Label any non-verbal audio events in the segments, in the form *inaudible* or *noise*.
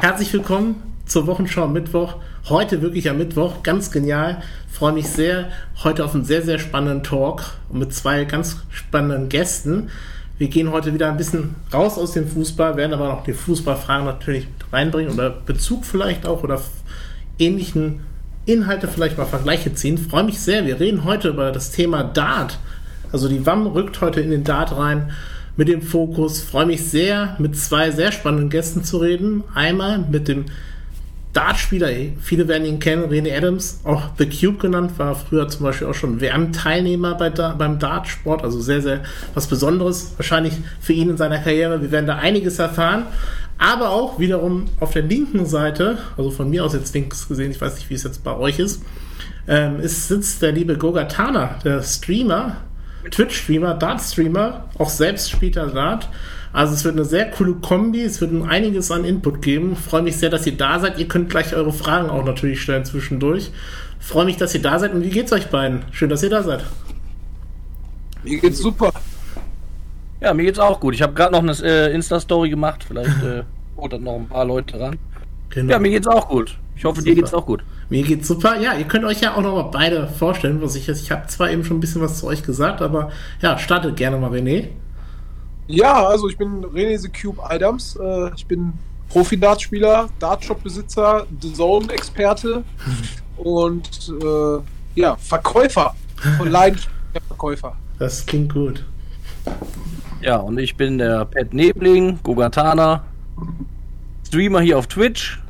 herzlich willkommen zur Wochenschau am Mittwoch. Heute wirklich am Mittwoch, ganz genial. Freue mich sehr heute auf einen sehr, sehr spannenden Talk mit zwei ganz spannenden Gästen. Wir gehen heute wieder ein bisschen raus aus dem Fußball, werden aber noch die Fußballfragen natürlich mit reinbringen oder Bezug vielleicht auch oder ähnlichen Inhalte vielleicht mal Vergleiche ziehen. Freue mich sehr. Wir reden heute über das Thema Dart. Also die WAM rückt heute in den Dart rein mit dem Fokus. Freue mich sehr, mit zwei sehr spannenden Gästen zu reden. Einmal mit dem Dartspieler, viele werden ihn kennen, René Adams, auch The Cube genannt, war früher zum Beispiel auch schon WM-Teilnehmer bei beim Dartsport, also sehr, sehr was Besonderes, wahrscheinlich für ihn in seiner Karriere. Wir werden da einiges erfahren. Aber auch wiederum auf der linken Seite, also von mir aus jetzt links gesehen, ich weiß nicht, wie es jetzt bei euch ist, ähm, ist, sitzt der liebe Gogatana, der Streamer, Twitch-Streamer, Dart-Streamer, auch selbst spielt er Dart. Also es wird eine sehr coole Kombi, es wird einiges an Input geben. Freue mich sehr, dass ihr da seid. Ihr könnt gleich eure Fragen auch natürlich stellen zwischendurch. Freue mich, dass ihr da seid und wie geht's euch beiden? Schön, dass ihr da seid. Mir geht's super. Ja, mir geht's auch gut. Ich habe gerade noch eine äh, Insta-Story gemacht. Vielleicht *laughs* äh, holt dann noch ein paar Leute ran. Genau. Ja, mir geht's auch gut. Ich hoffe, super. dir geht's auch gut. Mir geht's super. Ja, ihr könnt euch ja auch noch mal beide vorstellen, was ich jetzt. Ich habe zwar eben schon ein bisschen was zu euch gesagt, aber ja, startet gerne mal, René. Ja, also ich bin René The Cube Adams. Äh, ich bin Profi-Dartspieler, Dartshop-Besitzer, The Zone-Experte *laughs* und äh, ja, Verkäufer. Von *laughs* Leidenschaft Verkäufer. Das klingt gut. Ja, und ich bin der Pet Nebling, Gogatana, Streamer hier auf Twitch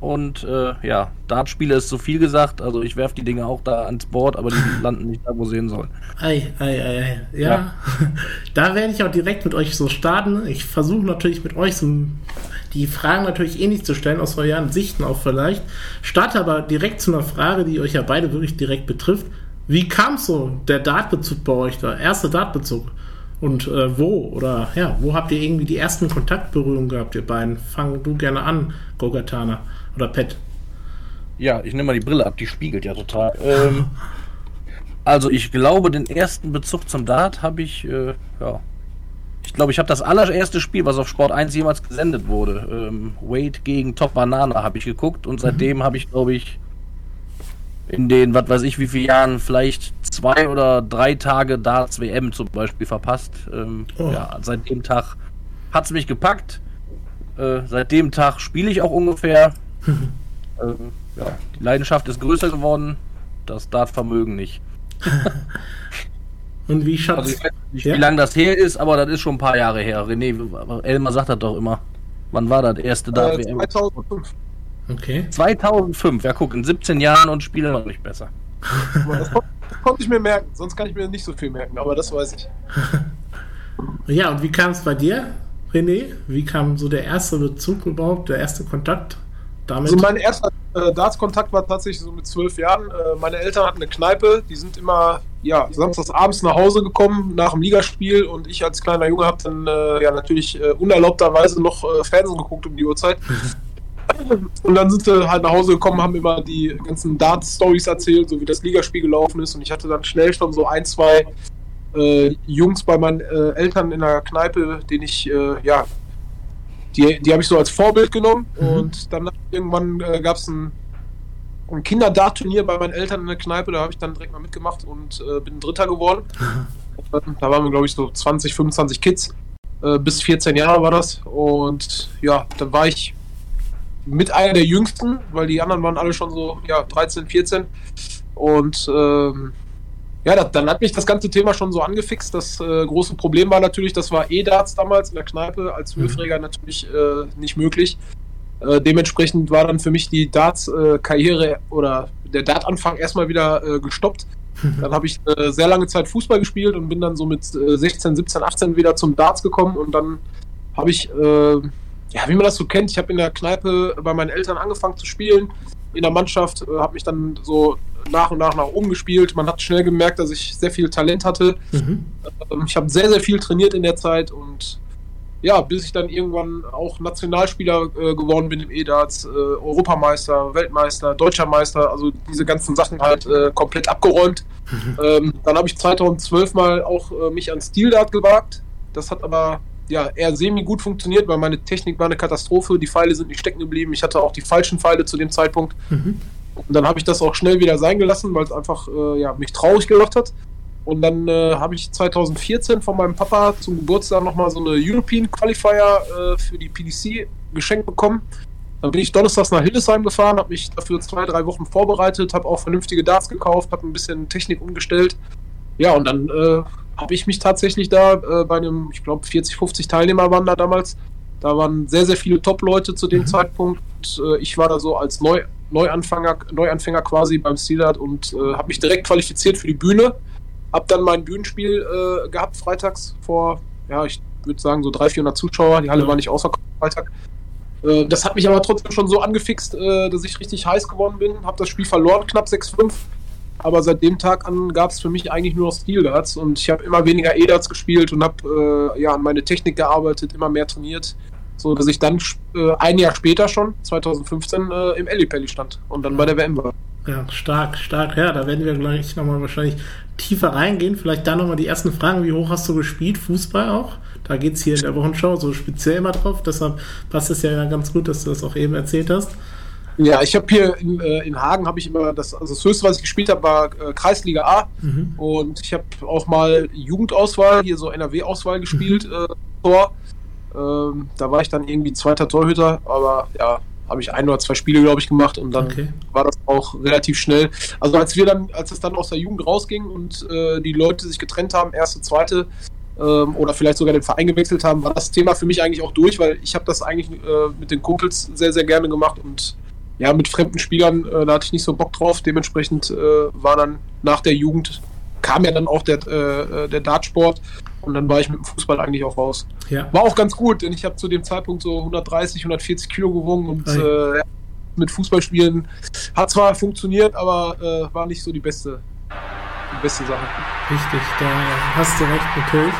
und äh, ja, Dartspiele ist so viel gesagt, also ich werfe die Dinge auch da ans Board, aber die *laughs* landen nicht da, wo sie hin sollen. Ei, ei, ei, ja. ja. *laughs* Da werde ich auch direkt mit euch so starten. Ich versuche natürlich mit euch so die Fragen natürlich ähnlich zu stellen, aus euren Sichten auch vielleicht. Starte aber direkt zu einer Frage, die euch ja beide wirklich direkt betrifft. Wie kam so der Dartbezug bei euch, der erste Dartbezug? Und äh, wo? Oder ja, wo habt ihr irgendwie die ersten Kontaktberührungen gehabt, ihr beiden? Fang du gerne an, Gogatana. Oder Pet. Ja, ich nehme mal die Brille ab, die spiegelt ja total. Ähm, also ich glaube, den ersten Bezug zum Dart habe ich, äh, ja. Ich glaube, ich habe das allererste Spiel, was auf Sport 1 jemals gesendet wurde. Ähm, Wade gegen Top Banana habe ich geguckt und seitdem mhm. habe ich, glaube ich, in den, was weiß ich, wie viele Jahren vielleicht zwei oder drei Tage Darts WM zum Beispiel verpasst. Ähm, oh. Ja, seit dem Tag hat es mich gepackt. Äh, seit dem Tag spiele ich auch ungefähr *laughs* ähm, ja, die Leidenschaft ist größer geworden, das Dartvermögen nicht. *laughs* Und wie schaut also ich weiß nicht, ja? wie lange das her ist, aber das ist schon ein paar Jahre her. René, Elmar sagt das doch immer. Wann war das erste Dart WM? 2005. Okay. 2005, ja guck, in 17 Jahren und spiele noch nicht besser. das, konnte ich mir merken, sonst kann ich mir nicht so viel merken, aber das weiß ich. *laughs* ja, und wie kam es bei dir? René? Wie kam so der erste Bezug überhaupt, der erste Kontakt damit? Also mein erster äh, Darts-Kontakt war tatsächlich so mit zwölf Jahren. Äh, meine Eltern hatten eine Kneipe, die sind immer ja, samstags abends nach Hause gekommen nach dem Ligaspiel und ich als kleiner Junge habe dann äh, ja natürlich äh, unerlaubterweise noch äh, Fernsehen geguckt um die Uhrzeit. *laughs* Und dann sind sie halt nach Hause gekommen, haben immer die ganzen Darts-Stories erzählt, so wie das Ligaspiel gelaufen ist. Und ich hatte dann schnell schon so ein, zwei äh, Jungs bei meinen Eltern in der Kneipe, den ich, ja, die, die habe ich so als Vorbild genommen. Mhm. Und dann irgendwann äh, gab es ein, ein Kinderdart-Turnier bei meinen Eltern in der Kneipe, da habe ich dann direkt mal mitgemacht und äh, bin Dritter geworden. *laughs* da waren wir, glaube ich, so 20, 25 Kids. Äh, bis 14 Jahre war das. Und ja, dann war ich mit einer der jüngsten, weil die anderen waren alle schon so ja, 13, 14. Und ähm, ja, das, dann hat mich das ganze Thema schon so angefixt. Das äh, große Problem war natürlich, das war E-Darts damals in der Kneipe als mhm. Zwölfjähriger natürlich äh, nicht möglich. Äh, dementsprechend war dann für mich die Darts-Karriere oder der Dart-Anfang erstmal wieder äh, gestoppt. *laughs* Dann habe ich äh, sehr lange Zeit Fußball gespielt und bin dann so mit 16, 17, 18 wieder zum Darts gekommen und dann habe ich, äh, ja, wie man das so kennt, ich habe in der Kneipe bei meinen Eltern angefangen zu spielen in der Mannschaft, äh, habe mich dann so nach und nach nach oben gespielt. Man hat schnell gemerkt, dass ich sehr viel Talent hatte. Mhm. Ähm, ich habe sehr, sehr viel trainiert in der Zeit und ja, bis ich dann irgendwann auch Nationalspieler äh, geworden bin im E-Darts, äh, Europameister, Weltmeister, Deutscher Meister, also diese ganzen Sachen halt äh, komplett abgeräumt. Mhm. Ähm, dann habe ich 2012 mal auch äh, mich an Steel Dart gewagt. Das hat aber ja, eher semi-gut funktioniert, weil meine Technik war eine Katastrophe. Die Pfeile sind nicht stecken geblieben. Ich hatte auch die falschen Pfeile zu dem Zeitpunkt. Mhm. Und dann habe ich das auch schnell wieder sein gelassen, weil es einfach äh, ja, mich traurig gemacht hat. Und dann äh, habe ich 2014 von meinem Papa zum Geburtstag nochmal so eine European Qualifier äh, für die PDC geschenkt bekommen. Dann bin ich donnerstags nach Hildesheim gefahren, habe mich dafür zwei, drei Wochen vorbereitet, habe auch vernünftige Darts gekauft, habe ein bisschen Technik umgestellt. Ja, und dann äh, habe ich mich tatsächlich da äh, bei einem, ich glaube 40, 50 Teilnehmer waren da damals. Da waren sehr, sehr viele Top-Leute zu dem mhm. Zeitpunkt. Äh, ich war da so als Neu Neuanfänger, Neuanfänger quasi beim Steelart und äh, habe mich direkt qualifiziert für die Bühne hab dann mein Bühnenspiel äh, gehabt freitags vor, ja, ich würde sagen so 300, 400 Zuschauer. Die Halle ja. war nicht außer Freitag. Äh, das hat mich aber trotzdem schon so angefixt, äh, dass ich richtig heiß geworden bin. Hab das Spiel verloren, knapp 6-5. Aber seit dem Tag an gab es für mich eigentlich nur noch Stil-Darts und ich habe immer weniger E-Darts gespielt und habe äh, ja, an meine Technik gearbeitet, immer mehr trainiert, so dass ich dann äh, ein Jahr später schon, 2015, äh, im Ellipelli stand und dann bei der WM war. Ja, stark, stark. Ja, da werden wir gleich nochmal wahrscheinlich tiefer reingehen. Vielleicht da nochmal die ersten Fragen. Wie hoch hast du gespielt? Fußball auch? Da geht es hier in der Wochenschau so speziell mal drauf. Deshalb passt es ja ganz gut, dass du das auch eben erzählt hast. Ja, ich habe hier in, äh, in Hagen habe ich immer das, also das höchste, was ich gespielt habe, war äh, Kreisliga A. Mhm. Und ich habe auch mal Jugendauswahl, hier so NRW-Auswahl gespielt, mhm. äh, Tor. Ähm, da war ich dann irgendwie zweiter Torhüter, aber ja, habe ich ein oder zwei Spiele, glaube ich, gemacht und dann okay. war das auch relativ schnell. Also als wir dann, als es dann aus der Jugend rausging und äh, die Leute sich getrennt haben, erste, zweite, ähm, oder vielleicht sogar den Verein gewechselt haben, war das Thema für mich eigentlich auch durch, weil ich habe das eigentlich äh, mit den Kumpels sehr, sehr gerne gemacht und ja, mit fremden Spielern, äh, da hatte ich nicht so Bock drauf. Dementsprechend äh, war dann nach der Jugend, kam ja dann auch der, äh, äh, der Dartsport und dann war ich mit dem Fußball eigentlich auch raus. Ja. War auch ganz gut, denn ich habe zu dem Zeitpunkt so 130, 140 Kilo gewogen und äh, mit Fußballspielen hat zwar funktioniert, aber äh, war nicht so die beste, die beste Sache. Richtig, da hast du recht natürlich.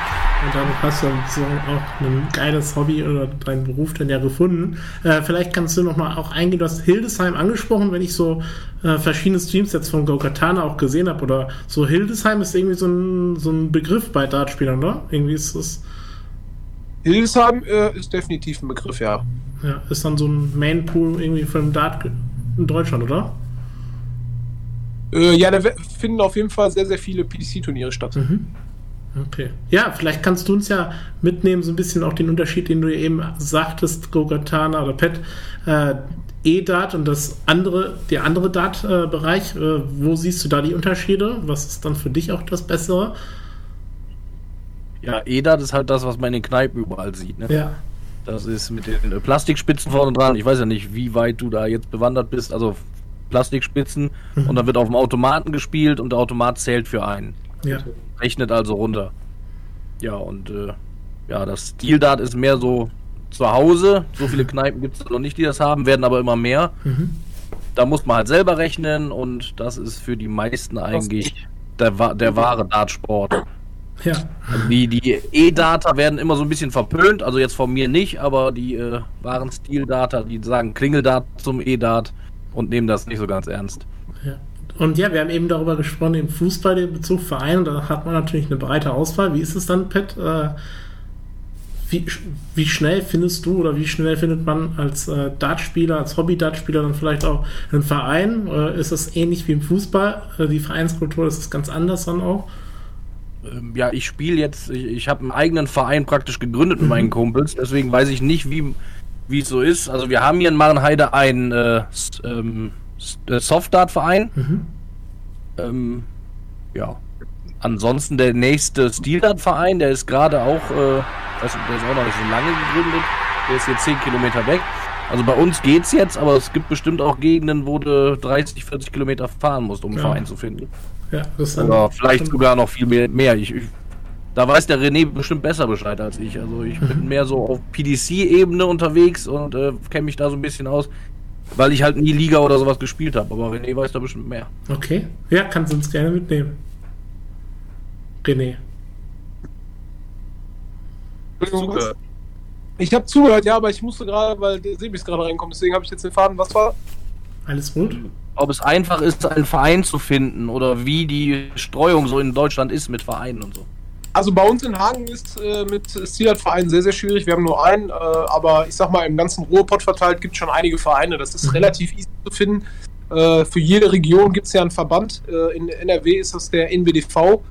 Und damit hast du so auch ein geiles Hobby oder deinen Beruf dann ja gefunden. Äh, vielleicht kannst du nochmal auch eingehen, du hast Hildesheim angesprochen, wenn ich so äh, verschiedene Streams jetzt von Gokatana auch gesehen habe. Oder so Hildesheim ist irgendwie so ein, so ein Begriff bei Dartspielern, oder? Irgendwie ist das. Hildesheim äh, ist definitiv ein Begriff, ja. Ja, ist dann so ein Mainpool irgendwie für den Dart in Deutschland, oder? Äh, ja, da finden auf jeden Fall sehr, sehr viele PDC-Turniere statt. Mhm. Okay. Ja, vielleicht kannst du uns ja mitnehmen, so ein bisschen auch den Unterschied, den du eben sagtest, Gogatana oder Pet, äh, E-Dart und das andere, der andere Dart-Bereich. Äh, wo siehst du da die Unterschiede? Was ist dann für dich auch das Bessere? Ja, E-Dart ist halt das, was man in den Kneipen überall sieht. Ne? Ja. Das ist mit den äh, Plastikspitzen vorne dran. Ich weiß ja nicht, wie weit du da jetzt bewandert bist. Also Plastikspitzen mhm. und dann wird auf dem Automaten gespielt und der Automat zählt für einen. Ja. Rechnet also runter. Ja, und äh, ja, das Stil-Dart ist mehr so zu Hause. So viele *laughs* Kneipen gibt es noch nicht, die das haben, werden aber immer mehr. Mhm. Da muss man halt selber rechnen und das ist für die meisten eigentlich der, der wahre Dartsport. Ja. Also die die E-Data werden immer so ein bisschen verpönt, also jetzt von mir nicht, aber die äh, wahren Stil-Data, die sagen Klingeldart zum E-Dart und nehmen das nicht so ganz ernst. Ja. Und ja, wir haben eben darüber gesprochen, den Fußball, den Bezug Verein, da hat man natürlich eine breite Auswahl. Wie ist es dann, Pat? Äh, wie, wie schnell findest du oder wie schnell findet man als äh, Dartspieler, als Hobby-Dartspieler dann vielleicht auch einen Verein? Äh, ist das ähnlich wie im Fußball? Äh, die Vereinskultur ist es ganz anders dann auch? Ähm, ja, ich spiele jetzt, ich, ich habe einen eigenen Verein praktisch gegründet mit meinen mhm. Kumpels, deswegen weiß ich nicht, wie wie es so ist. Also wir haben hier in Marenheide einen äh, ähm, äh, Softdart-Verein. Mhm. Ähm, ja. Ansonsten der nächste Stildart-Verein, der ist gerade auch, äh, der ist auch noch nicht so lange gegründet. Der ist jetzt 10 Kilometer weg. Also bei uns geht's jetzt, aber es gibt bestimmt auch Gegenden, wo du 30, 40 Kilometer fahren musst, um einen ja. Verein zu finden. Ja, das ist Oder vielleicht sogar noch viel mehr. Ich, ich, da weiß der René bestimmt besser Bescheid als ich. Also ich bin mhm. mehr so auf PDC-Ebene unterwegs und äh, kenne mich da so ein bisschen aus. Weil ich halt nie Liga oder sowas gespielt habe. Aber René weiß da bestimmt mehr. Okay. Ja, kannst du uns gerne mitnehmen. René. Ich habe zugehört, ja, aber ich musste gerade, weil der Sebis gerade reinkommt, deswegen habe ich jetzt den Faden. Was war? Alles gut? Ob es einfach ist, einen Verein zu finden oder wie die Streuung so in Deutschland ist mit Vereinen und so. Also bei uns in Hagen ist äh, mit Steelert-Vereinen sehr, sehr schwierig. Wir haben nur einen, äh, aber ich sag mal, im ganzen Ruhrpott verteilt gibt es schon einige Vereine. Das ist mhm. relativ easy zu finden. Äh, für jede Region gibt es ja einen Verband. Äh, in NRW ist das der NWDV.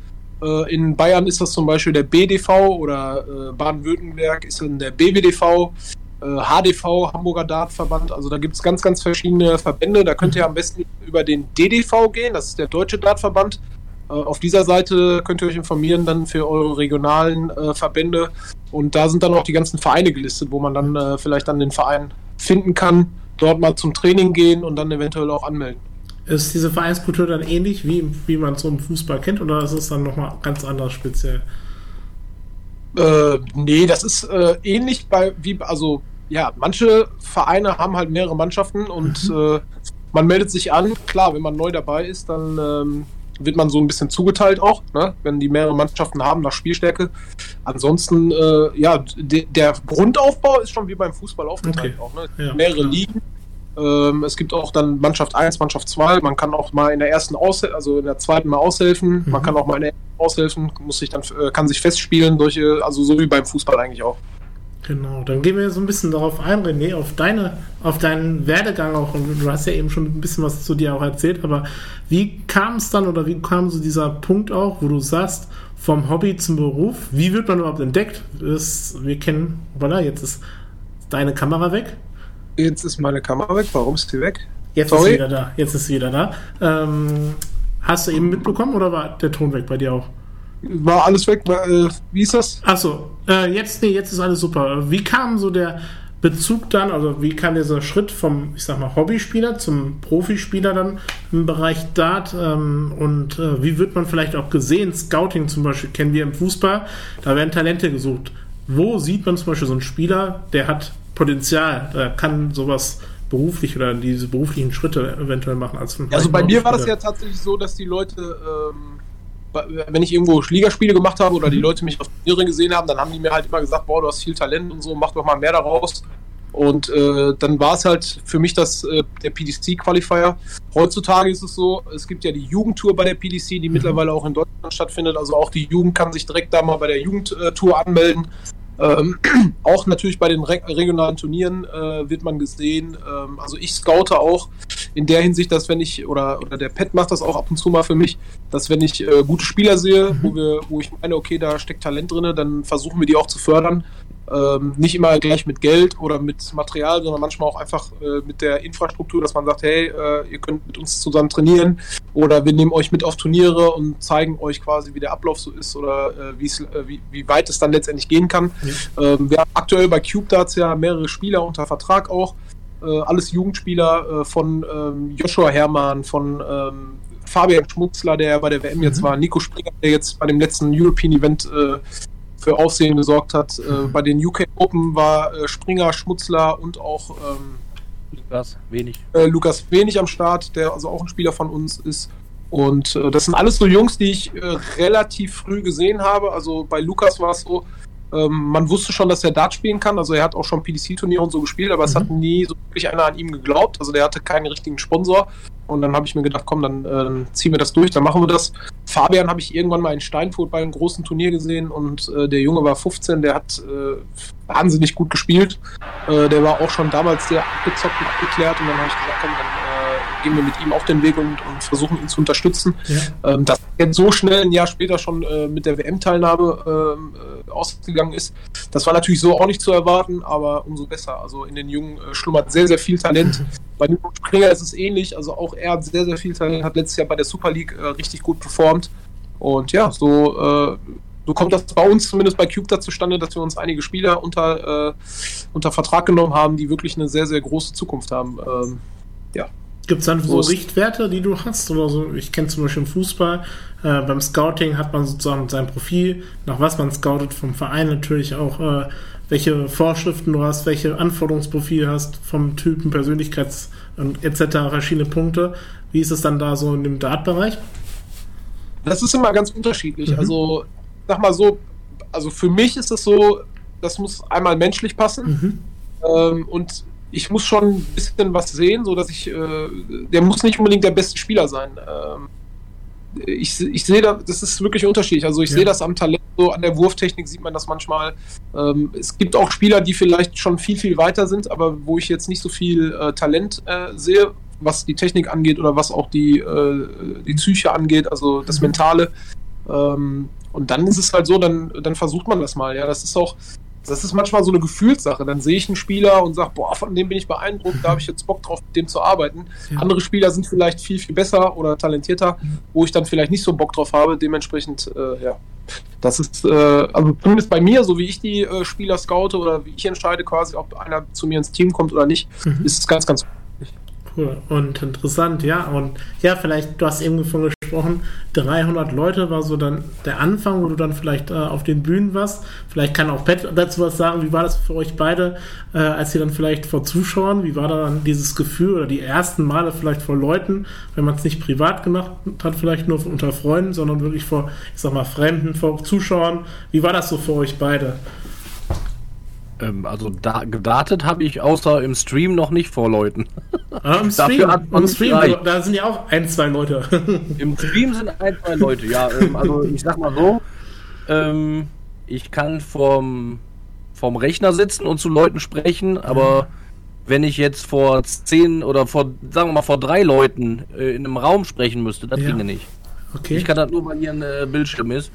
Äh, in Bayern ist das zum Beispiel der BDV oder äh, Baden-Württemberg ist dann der BWDV. HDV, Hamburger Dartverband, also da gibt es ganz, ganz verschiedene Verbände. Da könnt ihr am besten über den DDV gehen, das ist der Deutsche Dartverband. Auf dieser Seite könnt ihr euch informieren dann für eure regionalen äh, Verbände und da sind dann auch die ganzen Vereine gelistet, wo man dann äh, vielleicht dann den Verein finden kann, dort mal zum Training gehen und dann eventuell auch anmelden. Ist diese Vereinskultur dann ähnlich, wie, wie man es so im Fußball kennt, oder ist es dann nochmal ganz anders speziell? Äh, nee, das ist äh, ähnlich bei, wie, also, ja, manche Vereine haben halt mehrere Mannschaften und mhm. äh, man meldet sich an. Klar, wenn man neu dabei ist, dann ähm, wird man so ein bisschen zugeteilt auch, ne? wenn die mehrere Mannschaften haben nach Spielstärke. Ansonsten, äh, ja, de der Grundaufbau ist schon wie beim Fußball aufgeteilt okay. auch. Ne? Ja, mehrere klar. Ligen. Ähm, es gibt auch dann Mannschaft 1, Mannschaft 2. Man kann auch mal in der ersten Aushel also in der zweiten mal aushelfen. Mhm. Man kann auch mal in der ersten aushelfen, muss sich dann, äh, kann sich festspielen, solche, also so wie beim Fußball eigentlich auch. Genau, dann gehen wir so ein bisschen darauf ein, René, auf deine, auf deinen Werdegang auch. Und du hast ja eben schon ein bisschen was zu dir auch erzählt, aber wie kam es dann oder wie kam so dieser Punkt auch, wo du sagst, vom Hobby zum Beruf, wie wird man überhaupt entdeckt? Das, wir kennen, voilà, jetzt ist deine Kamera weg. Jetzt ist meine Kamera weg, warum ist die weg? Jetzt Sorry. ist sie wieder da, jetzt ist sie wieder da. Ähm, hast du eben mitbekommen oder war der Ton weg bei dir auch? War alles weg. Äh, wie ist das? Achso, äh, jetzt, nee, jetzt ist alles super. Wie kam so der Bezug dann, also wie kam dieser Schritt vom, ich sag mal, Hobbyspieler zum Profispieler dann im Bereich Dart ähm, und äh, wie wird man vielleicht auch gesehen? Scouting zum Beispiel kennen wir im Fußball, da werden Talente gesucht. Wo sieht man zum Beispiel so einen Spieler, der hat Potenzial, der kann sowas beruflich oder diese beruflichen Schritte eventuell machen als Also bei mir war das ja tatsächlich so, dass die Leute ähm, wenn ich irgendwo Ligaspiele gemacht habe oder die mhm. Leute mich auf Turnieren gesehen haben, dann haben die mir halt immer gesagt, boah, du hast viel Talent und so, mach doch mal mehr daraus. Und äh, dann war es halt für mich das, äh, der PDC-Qualifier. Heutzutage ist es so, es gibt ja die Jugendtour bei der PDC, die mhm. mittlerweile auch in Deutschland stattfindet. Also auch die Jugend kann sich direkt da mal bei der Jugendtour anmelden. Ähm, auch natürlich bei den re regionalen Turnieren äh, wird man gesehen. Ähm, also ich scoute auch in der Hinsicht, dass wenn ich, oder, oder der Pet macht das auch ab und zu mal für mich, dass wenn ich äh, gute Spieler sehe, mhm. wo, wir, wo ich meine, okay, da steckt Talent drin, dann versuchen wir die auch zu fördern. Ähm, nicht immer gleich mit Geld oder mit Material, sondern manchmal auch einfach äh, mit der Infrastruktur, dass man sagt, hey, äh, ihr könnt mit uns zusammen trainieren oder wir nehmen euch mit auf Turniere und zeigen euch quasi, wie der Ablauf so ist oder äh, äh wie, wie weit es dann letztendlich gehen kann. Mhm. Ähm, wir haben aktuell bei Cube Darts ja mehrere Spieler unter Vertrag auch. Äh, alles Jugendspieler äh, von ähm, Joshua Herrmann, von ähm, Fabian Schmutzler, der bei der WM mhm. jetzt war, Nico Springer, der jetzt bei dem letzten European Event äh, für Aufsehen gesorgt hat. Äh, mhm. bei den UK Open war äh, Springer, Schmutzler und auch ähm, Lukas Wenig. Äh, Lukas Wenig am Start, der also auch ein Spieler von uns ist. Und das sind alles so Jungs, die ich relativ früh gesehen habe. Also bei Lukas war es so, ähm, man wusste schon, dass er Dart spielen kann. Also er hat auch schon PDC-Turniere und so gespielt, aber mhm. es hat nie so wirklich einer an ihm geglaubt. Also der hatte keinen richtigen Sponsor. Und dann habe ich mir gedacht, komm, dann äh, ziehen wir das durch, dann machen wir das. Fabian habe ich irgendwann mal in Steinfurt bei einem großen Turnier gesehen und äh, der Junge war 15, der hat äh, wahnsinnig gut gespielt. Äh, der war auch schon damals sehr abgezockt und abgeklärt und dann habe ich gesagt, komm, dann gehen wir mit ihm auf den Weg und, und versuchen ihn zu unterstützen. Ja. Ähm, dass er so schnell ein Jahr später schon äh, mit der WM-Teilnahme ähm, äh, ausgegangen ist, das war natürlich so auch nicht zu erwarten, aber umso besser. Also in den Jungen äh, schlummert sehr, sehr viel Talent. *laughs* bei Nico Springer ist es ähnlich, also auch er hat sehr, sehr viel Talent, hat letztes Jahr bei der Super League äh, richtig gut performt. Und ja, so äh, so kommt das bei uns zumindest bei Cube da zustande, dass wir uns einige Spieler unter, äh, unter Vertrag genommen haben, die wirklich eine sehr, sehr große Zukunft haben. Ähm, ja. Gibt es dann so Richtwerte, die du hast? Oder so? Ich kenne zum Beispiel im Fußball, äh, beim Scouting hat man sozusagen sein Profil, nach was man scoutet, vom Verein natürlich auch, äh, welche Vorschriften du hast, welche Anforderungsprofil hast, vom Typen, Persönlichkeits- und etc., verschiedene Punkte. Wie ist es dann da so in dem Dart-Bereich? Das ist immer ganz unterschiedlich. Mhm. Also, sag mal so, also für mich ist es so, das muss einmal menschlich passen. Mhm. Ähm, und ich muss schon ein bisschen was sehen, so dass ich, äh, der muss nicht unbedingt der beste Spieler sein. Ähm, ich, ich sehe da, das ist wirklich unterschiedlich. Also ich ja. sehe das am Talent so an der Wurftechnik sieht man das manchmal. Ähm, es gibt auch Spieler, die vielleicht schon viel, viel weiter sind, aber wo ich jetzt nicht so viel äh, Talent äh, sehe, was die Technik angeht oder was auch die, äh, die Psyche angeht, also das mhm. Mentale. Ähm, und dann ist es halt so, dann, dann versucht man das mal. Ja, das ist auch, das ist manchmal so eine Gefühlssache. Dann sehe ich einen Spieler und sage, boah, von dem bin ich beeindruckt, da habe ich jetzt Bock drauf, mit dem zu arbeiten. Ja. Andere Spieler sind vielleicht viel, viel besser oder talentierter, wo ich dann vielleicht nicht so Bock drauf habe. Dementsprechend, äh, ja, das ist, äh, also zumindest bei mir, so wie ich die äh, Spieler scoute oder wie ich entscheide quasi, ob einer zu mir ins Team kommt oder nicht, mhm. ist es ganz, ganz Cool und interessant, ja. Und ja, vielleicht, du hast eben von gesprochen, 300 Leute war so dann der Anfang, wo du dann vielleicht äh, auf den Bühnen warst. Vielleicht kann auch Pat dazu was sagen. Wie war das für euch beide, äh, als ihr dann vielleicht vor Zuschauern, wie war da dann dieses Gefühl oder die ersten Male vielleicht vor Leuten, wenn man es nicht privat gemacht hat, vielleicht nur unter Freunden, sondern wirklich vor, ich sag mal, Fremden, vor Zuschauern. Wie war das so für euch beide? Ähm, also da, gedartet habe ich außer im Stream noch nicht vor Leuten. *laughs* Ah, Im Stream, Im Stream da sind ja auch ein, zwei Leute. *laughs* Im Stream sind ein, zwei Leute, ja. Ähm, also ich sag mal so, ähm, ich kann vorm, vorm Rechner sitzen und zu Leuten sprechen, aber wenn ich jetzt vor zehn oder vor, sagen wir mal, vor drei Leuten äh, in einem Raum sprechen müsste, das ja. ginge nicht. Okay. Ich kann das nur, weil hier ein äh, Bildschirm ist.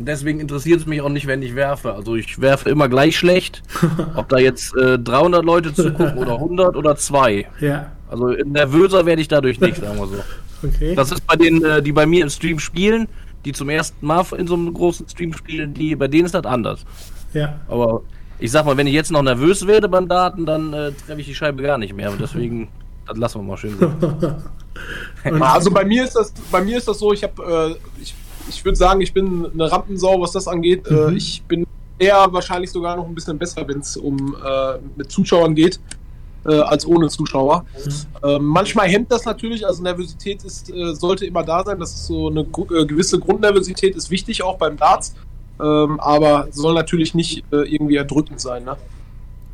Deswegen interessiert es mich auch nicht, wenn ich werfe. Also ich werfe immer gleich schlecht. *laughs* Ob da jetzt äh, 300 Leute zugucken oder *laughs* 100 oder 2. Ja. Also nervöser werde ich dadurch nicht, sagen wir so. *laughs* Okay. Das ist bei denen, äh, die bei mir im Stream spielen, die zum ersten Mal in so einem großen Stream spielen, die, bei denen ist das anders. Ja. Aber ich sag mal, wenn ich jetzt noch nervös werde beim Daten, dann äh, treffe ich die Scheibe gar nicht mehr. Und deswegen, das lassen wir mal schön. also bei mir ist das, bei mir ist das so, ich habe, äh, ich ich würde sagen, ich bin eine Rampensau, was das angeht. Äh, mhm. ich bin eher wahrscheinlich sogar noch ein bisschen besser, wenn es um äh, mit Zuschauern geht, äh, als ohne Zuschauer. Mhm. Ähm, manchmal hemmt das natürlich, also Nervosität ist, äh, sollte immer da sein. Das ist so eine äh, gewisse Grundnervosität, ist wichtig auch beim Darts. Ähm, aber soll natürlich nicht äh, irgendwie erdrückend sein. Ne?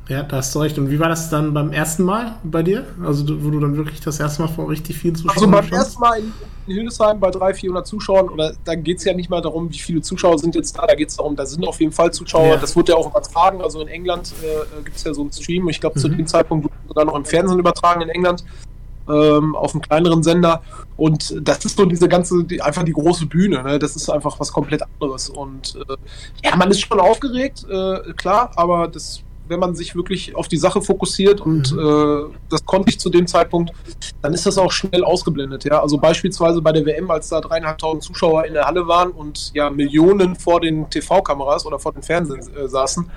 Ja, da hast du recht. Und wie war das dann beim ersten Mal bei dir? Also, wo du dann wirklich das erste Mal vor richtig vielen Zuschauern Also, beim ersten Mal in, in Hildesheim bei 300, 400 Zuschauern, oder da geht es ja nicht mal darum, wie viele Zuschauer sind jetzt da, da geht es darum, da sind auf jeden Fall Zuschauer. Ja. Das wird ja auch übertragen. Also, in England äh, gibt es ja so einen Stream. Ich glaube, mhm. zu dem Zeitpunkt wurde sogar noch im Fernsehen übertragen in England. Ähm, auf einem kleineren Sender. Und das ist so diese ganze, die, einfach die große Bühne. Ne? Das ist einfach was komplett anderes. Und äh, ja, man ist schon aufgeregt, äh, klar, aber das wenn man sich wirklich auf die Sache fokussiert und mhm. äh, das konnte ich zu dem Zeitpunkt, dann ist das auch schnell ausgeblendet. Ja, also beispielsweise bei der WM, als da dreieinhalbtausend Zuschauer in der Halle waren und ja Millionen vor den TV-Kameras oder vor den Fernsehen äh, saßen,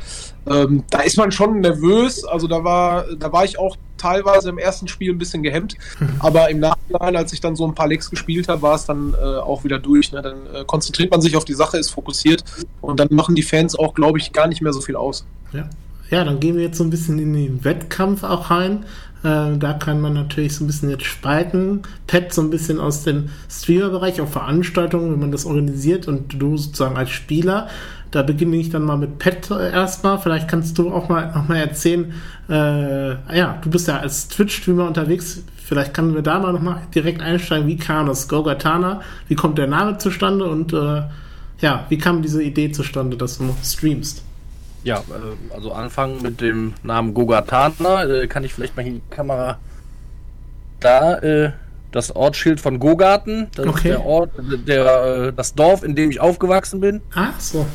ähm, da ist man schon nervös. Also da war, da war ich auch teilweise im ersten Spiel ein bisschen gehemmt, mhm. aber im Nachhinein, als ich dann so ein paar Lecks gespielt habe, war es dann äh, auch wieder durch. Ne? Dann äh, konzentriert man sich auf die Sache, ist fokussiert und dann machen die Fans auch, glaube ich, gar nicht mehr so viel aus. Ja ja, dann gehen wir jetzt so ein bisschen in den Wettkampf auch rein. Äh, da kann man natürlich so ein bisschen jetzt spalten. Pet so ein bisschen aus dem Streamer-Bereich, auch Veranstaltungen, wenn man das organisiert und du sozusagen als Spieler. Da beginne ich dann mal mit Pet erstmal. Vielleicht kannst du auch mal noch mal erzählen. Äh, ja, du bist ja als Twitch-Streamer unterwegs. Vielleicht können wir da mal noch mal direkt einsteigen. Wie kam das Gogatana? Wie kommt der Name zustande? Und äh, ja, wie kam diese Idee zustande, dass du streamst? Ja, äh, also anfangen mit dem Namen Gogatana. Äh, kann ich vielleicht mal hier die Kamera da äh, das Ortsschild von Gogarten. Das okay. ist der Ort, der, das Dorf, in dem ich aufgewachsen bin. Ach so.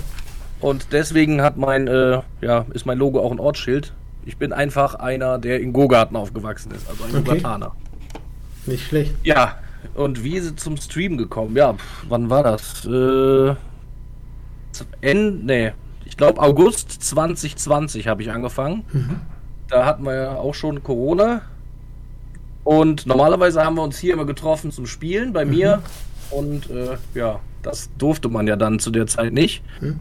Und deswegen hat mein, äh, ja, ist mein Logo auch ein Ortsschild. Ich bin einfach einer, der in Gogarten aufgewachsen ist, also ein okay. Gogataner. Nicht schlecht. Ja, und wie ist es zum Stream gekommen? Ja, wann war das? Äh, Ende, nee, ich glaube August 2020 habe ich angefangen. Mhm. Da hatten wir ja auch schon Corona. Und normalerweise haben wir uns hier immer getroffen zum Spielen bei mhm. mir. Und äh, ja, das durfte man ja dann zu der Zeit nicht. Mhm.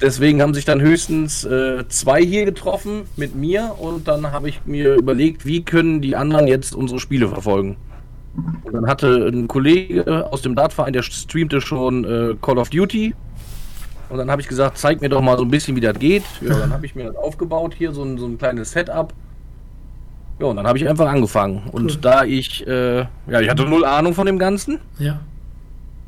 Deswegen haben sich dann höchstens äh, zwei hier getroffen mit mir und dann habe ich mir überlegt, wie können die anderen jetzt unsere Spiele verfolgen. Und dann hatte ein Kollege aus dem Dartverein, der streamte schon äh, Call of Duty und dann habe ich gesagt, zeig mir doch mal so ein bisschen, wie das geht. Ja, dann habe ich mir das aufgebaut, hier so ein, so ein kleines Setup. Ja, und dann habe ich einfach angefangen. Und cool. da ich, äh, ja, ich hatte null Ahnung von dem Ganzen. Ja.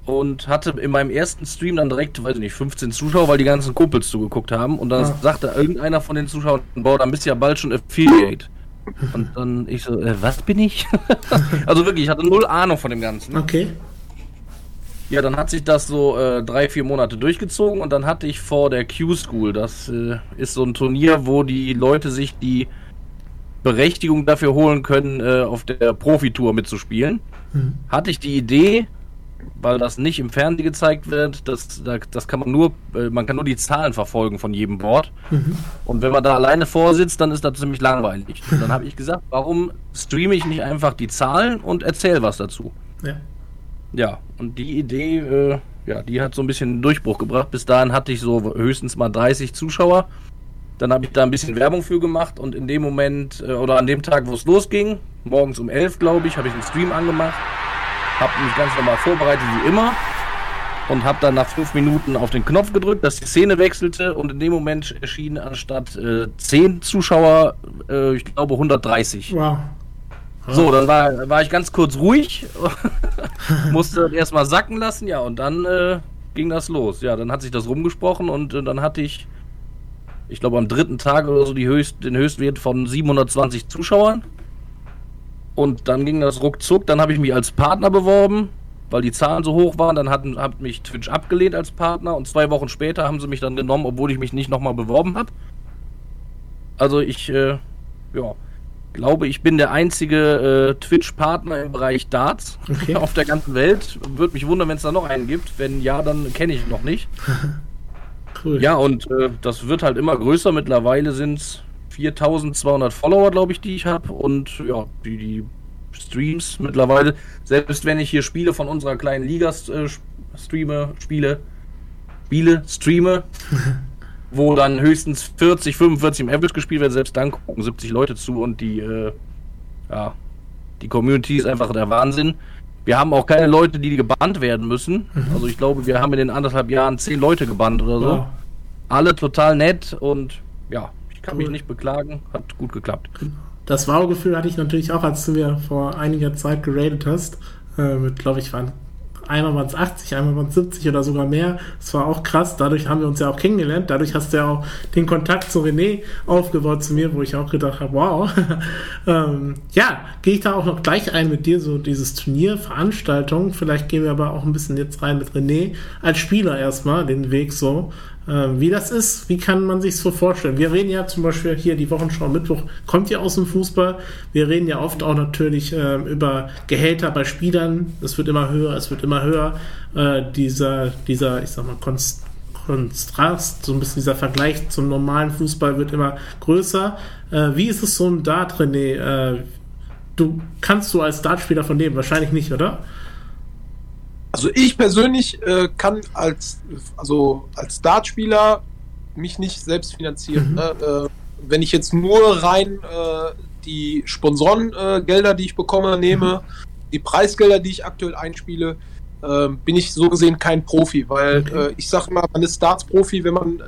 und hatte in meinem ersten Stream dann direkt, weiß ich nicht, 15 Zuschauer, weil die ganzen Kumpels zugeguckt haben. Und dann ja. sagte irgendeiner von den Zuschauern, boah, dann bist du ja bald schon Affiliate. *laughs* Und dann ich so, äh, was bin ich? *laughs* also wirklich, ich hatte null Ahnung von dem Ganzen. Okay. Ja, dann hat sich das so äh, drei, vier Monate durchgezogen und dann hatte ich vor der Q-School, das äh, ist so ein Turnier, wo die Leute sich die Berechtigung dafür holen können, äh, auf der Profitour mitzuspielen, mhm. hatte ich die Idee, weil das nicht im Fernsehen gezeigt wird. Das, das kann man nur, äh, man kann nur die Zahlen verfolgen von jedem Board. Mhm. Und wenn man da alleine vorsitzt, dann ist das ziemlich langweilig. Und dann habe ich gesagt, warum streame ich nicht einfach die Zahlen und erzähle was dazu? Ja. Ja, und die Idee, äh, ja, die hat so ein bisschen Durchbruch gebracht. Bis dahin hatte ich so höchstens mal 30 Zuschauer. Dann habe ich da ein bisschen Werbung für gemacht und in dem Moment äh, oder an dem Tag, wo es losging, morgens um 11, glaube ich, habe ich einen Stream angemacht habe mich ganz normal vorbereitet wie immer und habe dann nach fünf Minuten auf den Knopf gedrückt, dass die Szene wechselte und in dem Moment erschienen anstatt äh, 10 Zuschauer, äh, ich glaube 130. Wow. So, dann war, war ich ganz kurz ruhig, *laughs* musste erstmal sacken lassen, ja, und dann äh, ging das los. Ja, dann hat sich das rumgesprochen und äh, dann hatte ich, ich glaube am dritten Tag oder so, die höchst, den Höchstwert von 720 Zuschauern. Und dann ging das ruckzuck. Dann habe ich mich als Partner beworben, weil die Zahlen so hoch waren. Dann hat, hat mich Twitch abgelehnt als Partner. Und zwei Wochen später haben sie mich dann genommen, obwohl ich mich nicht nochmal beworben habe. Also ich, äh, ja, glaube, ich bin der einzige äh, Twitch-Partner im Bereich Darts okay. *laughs* auf der ganzen Welt. Würde mich wundern, wenn es da noch einen gibt. Wenn ja, dann kenne ich ihn noch nicht. *laughs* cool. Ja, und äh, das wird halt immer größer. Mittlerweile sind es 4200 Follower, glaube ich, die ich habe. Und ja, die, die Streams mittlerweile, selbst wenn ich hier Spiele von unserer kleinen Liga äh, streame, Spiele, Spiele, streame, *laughs* wo dann höchstens 40, 45 im Average gespielt wird, selbst dann gucken 70 Leute zu und die, äh, ja, die Community ist einfach der Wahnsinn. Wir haben auch keine Leute, die gebannt werden müssen. Mhm. Also ich glaube, wir haben in den anderthalb Jahren zehn Leute gebannt oder so. Ja. Alle total nett und ja, kann cool. mich nicht beklagen, hat gut geklappt. Das Wow-Gefühl hatte ich natürlich auch, als du mir vor einiger Zeit geradet hast. Äh, mit, glaube ich, waren einmal waren es 80, einmal waren es 70 oder sogar mehr. Das war auch krass. Dadurch haben wir uns ja auch kennengelernt. Dadurch hast du ja auch den Kontakt zu René aufgebaut zu mir, wo ich auch gedacht habe, wow. *laughs* ähm, ja, gehe ich da auch noch gleich ein mit dir, so dieses Turnier, Veranstaltung. Vielleicht gehen wir aber auch ein bisschen jetzt rein mit René als Spieler erstmal, den Weg so. Ähm, wie das ist, wie kann man sich so vorstellen? Wir reden ja zum Beispiel hier die Wochenschau Mittwoch, kommt ja aus dem Fußball. Wir reden ja oft auch natürlich äh, über Gehälter bei Spielern. Es wird immer höher, es wird immer höher. Äh, dieser, dieser, ich sag mal, Konst Kontrast, so ein bisschen dieser Vergleich zum normalen Fußball wird immer größer. Äh, wie ist es so ein Dart, René? Äh, du kannst du als Dartspieler von leben? Wahrscheinlich nicht, oder? Also ich persönlich äh, kann als, also als Dartspieler mich nicht selbst finanzieren. Mhm. Ne? Äh, wenn ich jetzt nur rein äh, die Sponsorengelder, äh, die ich bekomme, nehme, mhm. die Preisgelder, die ich aktuell einspiele, äh, bin ich so gesehen kein Profi, weil okay. Äh, ich sage immer, man ist Darts-Profi, wenn man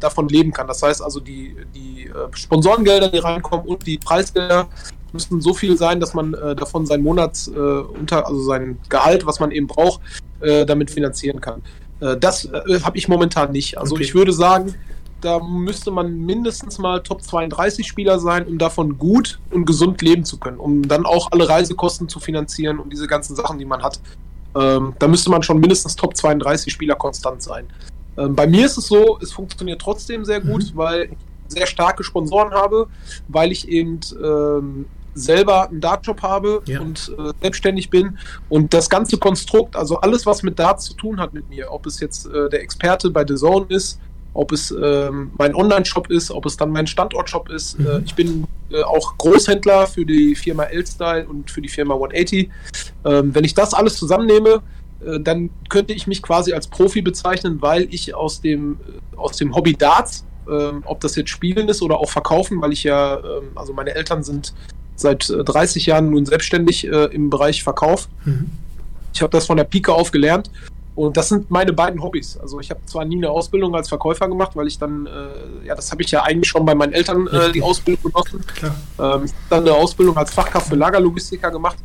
davon leben kann. Das heißt also, die, die Sponsorengelder, die reinkommen und die Preisgelder, müssen so viel sein, dass man äh, davon sein Monats äh, unter, also sein Gehalt, was man eben braucht, äh, damit finanzieren kann. Äh, das äh, habe ich momentan nicht. Also okay. ich würde sagen, da müsste man mindestens mal Top 32 Spieler sein, um davon gut und gesund leben zu können, um dann auch alle Reisekosten zu finanzieren und diese ganzen Sachen, die man hat. Ähm, da müsste man schon mindestens Top 32 Spieler konstant sein. Ähm, bei mir ist es so, es funktioniert trotzdem sehr gut, mhm. weil ich sehr starke Sponsoren habe, weil ich eben ähm, selber einen Dartjob habe ja. und äh, selbstständig bin und das ganze Konstrukt, also alles, was mit Darts zu tun hat mit mir, ob es jetzt äh, der Experte bei The Zone ist, ob es ähm, mein Online-Shop ist, ob es dann mein Standort-Shop ist. Mhm. Äh, ich bin äh, auch Großhändler für die Firma L-Style und für die Firma 180. Ähm, wenn ich das alles zusammennehme, äh, dann könnte ich mich quasi als Profi bezeichnen, weil ich aus dem, äh, aus dem Hobby Darts ähm, ob das jetzt Spielen ist oder auch Verkaufen, weil ich ja, ähm, also meine Eltern sind seit 30 äh, Jahren nun selbstständig äh, im Bereich Verkauf. Mhm. Ich habe das von der Pike auf gelernt und das sind meine beiden Hobbys. Also ich habe zwar nie eine Ausbildung als Verkäufer gemacht, weil ich dann, äh, ja, das habe ich ja eigentlich schon bei meinen Eltern äh, die Ausbildung genossen. Ähm, ich habe dann eine Ausbildung als Fachkraft für Lagerlogistiker gemacht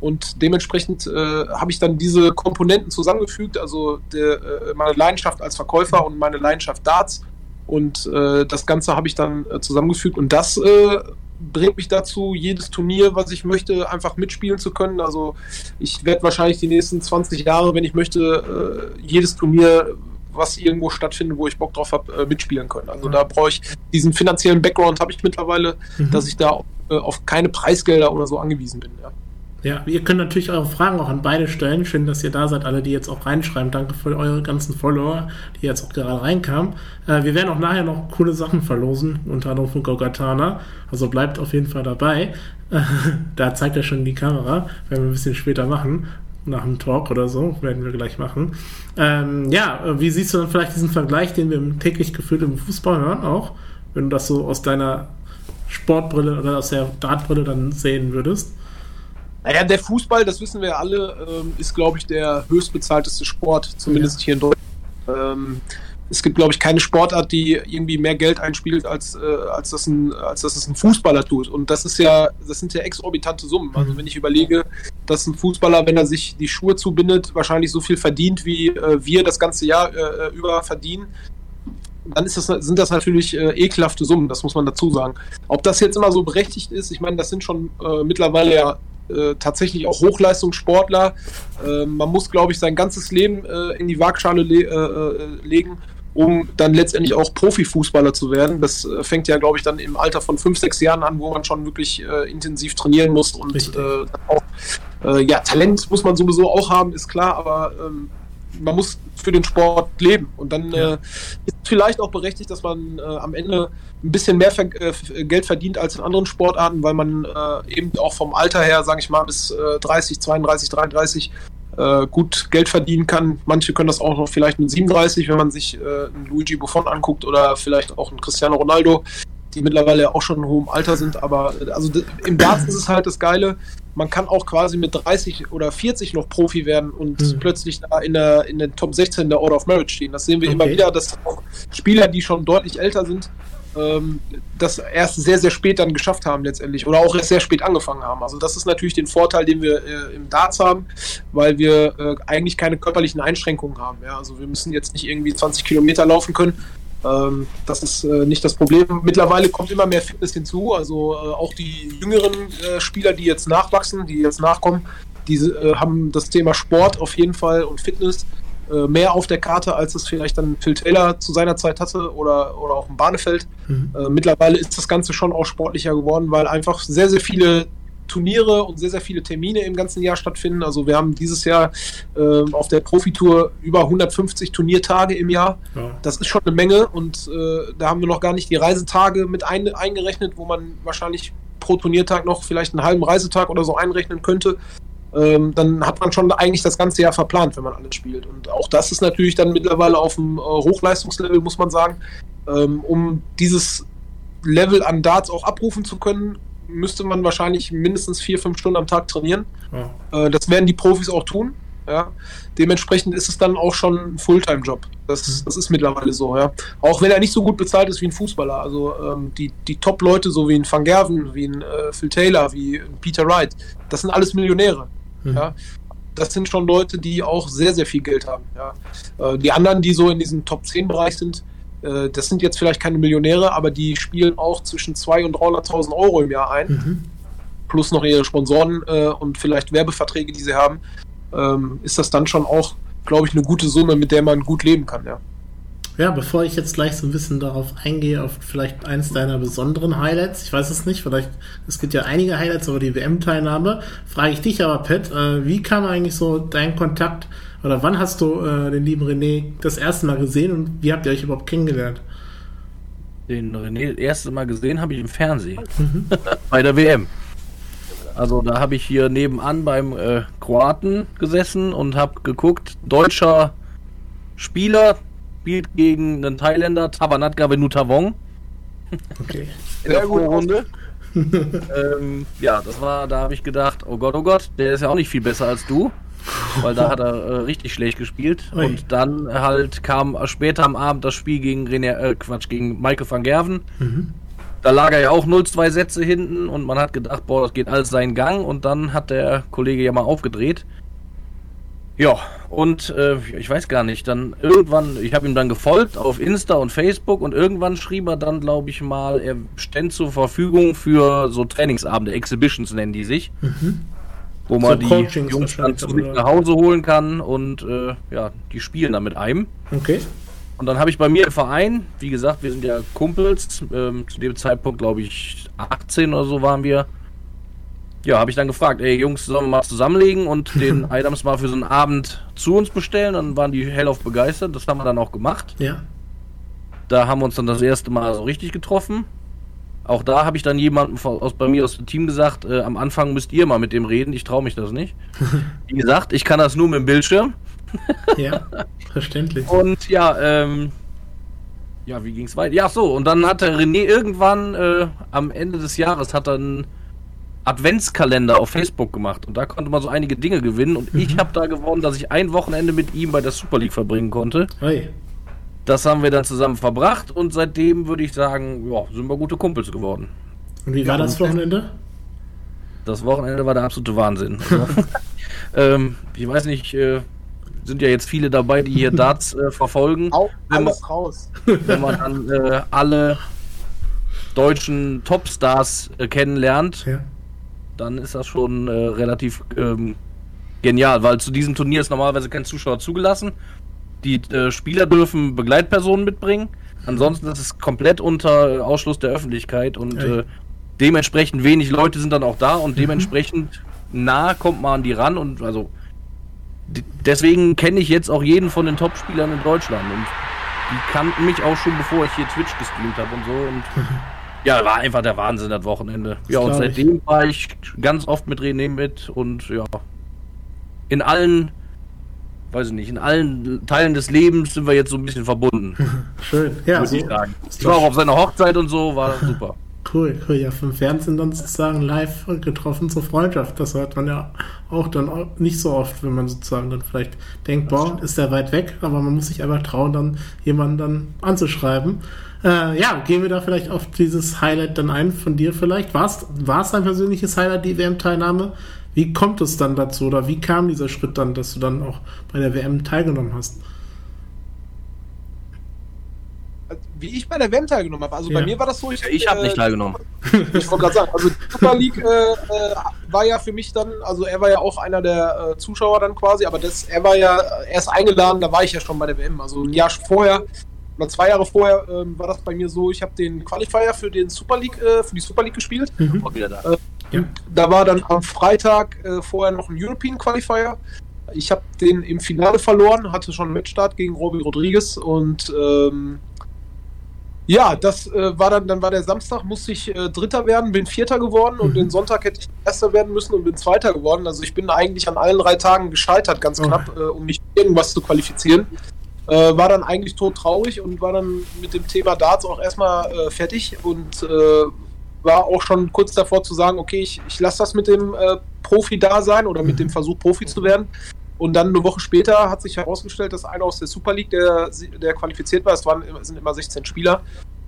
Und dementsprechend äh, habe ich dann diese Komponenten zusammengefügt, also der, äh, meine Leidenschaft als Verkäufer und meine Leidenschaft Darts. Und äh, das Ganze habe ich dann zusammengefügt. Und das äh, bringt mich dazu, jedes Turnier, was ich möchte, einfach mitspielen zu können. Also ich werde wahrscheinlich die nächsten 20 Jahre, wenn ich möchte, äh, jedes Turnier was irgendwo stattfindet, wo ich Bock drauf habe, äh, mitspielen können. Also da brauche ich diesen finanziellen Background habe ich mittlerweile, mhm. dass ich da äh, auf keine Preisgelder oder so angewiesen bin. Ja. Ja, ihr könnt natürlich eure Fragen auch an beide stellen. Schön, dass ihr da seid, alle, die jetzt auch reinschreiben. Danke für eure ganzen Follower, die jetzt auch gerade reinkamen. Äh, wir werden auch nachher noch coole Sachen verlosen, unter anderem von Gogatana. Also bleibt auf jeden Fall dabei. *laughs* da zeigt er schon die Kamera, werden wir ein bisschen später machen. Nach dem Talk oder so, werden wir gleich machen. Ähm, ja, wie siehst du dann vielleicht diesen Vergleich, den wir täglich gefühlt im Fußball hören, auch? Wenn du das so aus deiner Sportbrille oder aus der Dartbrille dann sehen würdest? Naja, der Fußball, das wissen wir alle, ähm, ist, glaube ich, der höchstbezahlteste Sport, zumindest ja. hier in Deutschland. Ähm, es gibt, glaube ich, keine Sportart, die irgendwie mehr Geld einspielt, als, äh, als, das ein, als das es ein Fußballer tut. Und das ist ja, das sind ja exorbitante Summen. Also mhm. wenn ich überlege, dass ein Fußballer, wenn er sich die Schuhe zubindet, wahrscheinlich so viel verdient, wie äh, wir das ganze Jahr äh, über verdienen, dann ist das, sind das natürlich äh, ekelhafte Summen, das muss man dazu sagen. Ob das jetzt immer so berechtigt ist, ich meine, das sind schon äh, mittlerweile ja äh, tatsächlich auch Hochleistungssportler. Äh, man muss, glaube ich, sein ganzes Leben äh, in die Waagschale le äh, äh, legen, um dann letztendlich auch Profifußballer zu werden. Das fängt ja, glaube ich, dann im Alter von fünf, sechs Jahren an, wo man schon wirklich intensiv trainieren muss und auch ja, Talent muss man sowieso auch haben, ist klar, aber ähm, man muss für den Sport leben. Und dann ja. äh, ist vielleicht auch berechtigt, dass man äh, am Ende ein bisschen mehr äh, Geld verdient als in anderen Sportarten, weil man äh, eben auch vom Alter her, sage ich mal, bis 30, 32, 33 gut Geld verdienen kann. Manche können das auch noch vielleicht mit 37, wenn man sich äh, einen Luigi Buffon anguckt oder vielleicht auch einen Cristiano Ronaldo, die mittlerweile auch schon in hohem Alter sind. Aber also im Darts ist es halt das Geile, man kann auch quasi mit 30 oder 40 noch Profi werden und mhm. plötzlich da in der, in den Top 16 der Order of Merit stehen. Das sehen wir okay. immer wieder, dass auch Spieler, die schon deutlich älter sind, ähm, das erst sehr, sehr spät dann geschafft haben letztendlich oder auch erst sehr spät angefangen haben. Also das ist natürlich den Vorteil, den wir äh, im Darts haben, weil wir äh, eigentlich keine körperlichen Einschränkungen haben. Ja? Also wir müssen jetzt nicht irgendwie 20 Kilometer laufen können, ähm, das ist äh, nicht das Problem. Mittlerweile kommt immer mehr Fitness hinzu. Also äh, auch die jüngeren äh, Spieler, die jetzt nachwachsen, die jetzt nachkommen, die äh, haben das Thema Sport auf jeden Fall und Fitness äh, mehr auf der Karte, als es vielleicht dann Phil Taylor zu seiner Zeit hatte oder, oder auch im Bahnefeld. Mhm. Äh, mittlerweile ist das Ganze schon auch sportlicher geworden, weil einfach sehr, sehr viele Turniere und sehr, sehr viele Termine im ganzen Jahr stattfinden. Also wir haben dieses Jahr äh, auf der Profitour über 150 Turniertage im Jahr. Ja. Das ist schon eine Menge und äh, da haben wir noch gar nicht die Reisetage mit ein, eingerechnet, wo man wahrscheinlich pro Turniertag noch vielleicht einen halben Reisetag oder so einrechnen könnte. Ähm, dann hat man schon eigentlich das ganze Jahr verplant, wenn man alles spielt. Und auch das ist natürlich dann mittlerweile auf dem äh, Hochleistungslevel, muss man sagen. Ähm, um dieses Level an Darts auch abrufen zu können, müsste man wahrscheinlich mindestens vier, fünf Stunden am Tag trainieren. Ja. Äh, das werden die Profis auch tun. Ja. Dementsprechend ist es dann auch schon ein Fulltime-Job. Das, mhm. das ist mittlerweile so, ja. Auch wenn er nicht so gut bezahlt ist wie ein Fußballer. Also ähm, die, die Top-Leute, so wie ein Van Gerven, wie ein äh, Phil Taylor, wie Peter Wright, das sind alles Millionäre. Mhm. Ja. Das sind schon Leute, die auch sehr, sehr viel Geld haben. Ja. Äh, die anderen, die so in diesem Top-10-Bereich sind, äh, das sind jetzt vielleicht keine Millionäre, aber die spielen auch zwischen 200.000 und 300.000 Euro im Jahr ein. Mhm. Plus noch ihre Sponsoren äh, und vielleicht Werbeverträge, die sie haben. Ähm, ist das dann schon auch, glaube ich, eine gute Summe, mit der man gut leben kann, ja. Ja, bevor ich jetzt gleich so ein bisschen darauf eingehe, auf vielleicht eins deiner besonderen Highlights, ich weiß es nicht, vielleicht, es gibt ja einige Highlights über die WM-Teilnahme, frage ich dich aber, Pat, äh, wie kam eigentlich so dein Kontakt oder wann hast du äh, den lieben René das erste Mal gesehen und wie habt ihr euch überhaupt kennengelernt? Den René das erste Mal gesehen habe ich im Fernsehen. Mhm. *laughs* Bei der WM. Also da habe ich hier nebenan beim äh, Kroaten gesessen und habe geguckt, deutscher Spieler spielt gegen einen Thailänder, Tavanatga Venutavong. Okay. *laughs* In der Vorrunde. *laughs* ähm, ja, das war, da habe ich gedacht, oh Gott, oh Gott, der ist ja auch nicht viel besser als du *laughs* weil da hat er äh, richtig schlecht gespielt. Ui. Und dann halt kam später am Abend das Spiel gegen René, äh, Quatsch, gegen Michael van Gerven. Mhm. da lag er ja auch 0-2 Sätze hinten und man hat gedacht, boah, das geht alles seinen Gang und dann hat der Kollege ja mal aufgedreht. Ja, und äh, ich weiß gar nicht, dann irgendwann, ich habe ihm dann gefolgt auf Insta und Facebook und irgendwann schrieb er dann, glaube ich mal, er stände zur Verfügung für so Trainingsabende, Exhibitions nennen die sich, mhm. Wo man so die Jungs dann zu sich nach Hause holen kann und äh, ja, die spielen dann mit einem. Okay. Und dann habe ich bei mir im Verein, wie gesagt, wir sind ja Kumpels, ähm, zu dem Zeitpunkt glaube ich 18 oder so waren wir, ja, habe ich dann gefragt, ey Jungs, sollen wir mal zusammenlegen und *laughs* den Items mal für so einen Abend zu uns bestellen? Dann waren die hellauf begeistert, das haben wir dann auch gemacht. Ja. Da haben wir uns dann das erste Mal so richtig getroffen. Auch da habe ich dann jemandem aus, bei mir aus dem Team gesagt, äh, am Anfang müsst ihr mal mit dem reden, ich traue mich das nicht. *laughs* Wie gesagt, ich kann das nur mit dem Bildschirm. *laughs* ja, verständlich. Und ja, ähm, ja, wie ging es weiter? Ja, so, und dann hat der René irgendwann äh, am Ende des Jahres hat dann Adventskalender auf Facebook gemacht und da konnte man so einige Dinge gewinnen und mhm. ich habe da gewonnen, dass ich ein Wochenende mit ihm bei der Super League verbringen konnte. Hey. Das haben wir dann zusammen verbracht und seitdem würde ich sagen, ja, sind wir gute Kumpels geworden. Und wie war das Wochenende? Das Wochenende war der absolute Wahnsinn. Also, *laughs* ähm, ich weiß nicht, äh, sind ja jetzt viele dabei, die hier Darts äh, verfolgen. Auch alles man, raus. *laughs* Wenn man dann äh, alle deutschen Topstars äh, kennenlernt. Ja dann ist das schon äh, relativ ähm, genial, weil zu diesem Turnier ist normalerweise kein Zuschauer zugelassen. Die äh, Spieler dürfen Begleitpersonen mitbringen. Ansonsten ist es komplett unter Ausschluss der Öffentlichkeit und äh, dementsprechend wenig Leute sind dann auch da und mhm. dementsprechend nah kommt man an die ran und also deswegen kenne ich jetzt auch jeden von den Top-Spielern in Deutschland und die kannten mich auch schon bevor ich hier Twitch gestreamt habe und so und *laughs* Ja, war einfach der Wahnsinn das Wochenende. Das ja, und seitdem ich. war ich ganz oft mit René mit und ja, in allen, weiß ich nicht, in allen Teilen des Lebens sind wir jetzt so ein bisschen verbunden. *laughs* Schön, ja. Muss so, ich sagen. Ich war auch auf seiner Hochzeit und so, war *laughs* super. Cool, cool. Ja, vom Fernsehen dann sozusagen live getroffen zur Freundschaft. Das hört man ja auch dann nicht so oft, wenn man sozusagen dann vielleicht denkt, boah, ist der weit weg, aber man muss sich einfach trauen, dann jemanden dann anzuschreiben. Äh, ja, gehen wir da vielleicht auf dieses Highlight dann ein von dir vielleicht. War es dein persönliches Highlight, die WM-Teilnahme? Wie kommt es dann dazu oder wie kam dieser Schritt dann, dass du dann auch bei der WM teilgenommen hast? wie ich bei der WM teilgenommen habe. Also ja. bei mir war das so, ich, ich habe äh, nicht teilgenommen. *laughs* ich wollte gerade sagen, also die Super League äh, äh, war ja für mich dann, also er war ja auch einer der äh, Zuschauer dann quasi, aber das, er war ja erst eingeladen, da war ich ja schon bei der WM. Also ein Jahr vorher oder zwei Jahre vorher ähm, war das bei mir so, ich habe den Qualifier für den Super League, äh, für die Super League gespielt. Mhm. wieder da. Äh, ja. da war dann am Freitag vorher noch ein European Qualifier. Ich habe den im Finale verloren, hatte schon einen Matchstart gegen Robbie Rodriguez und ähm, ja, das äh, war dann, dann war der Samstag, musste ich äh, Dritter werden, bin Vierter geworden und mhm. den Sonntag hätte ich Erster werden müssen und bin Zweiter geworden. Also ich bin eigentlich an allen drei Tagen gescheitert, ganz oh. knapp, äh, um mich irgendwas zu qualifizieren. Äh, war dann eigentlich todtraurig und war dann mit dem Thema Darts auch erstmal äh, fertig und äh, war auch schon kurz davor zu sagen, okay, ich, ich lasse das mit dem Profi da sein oder mit mhm. dem Versuch Profi zu werden. Und dann eine Woche später hat sich herausgestellt, dass einer aus der Super League, der, der qualifiziert war, es waren, sind immer 16 Spieler,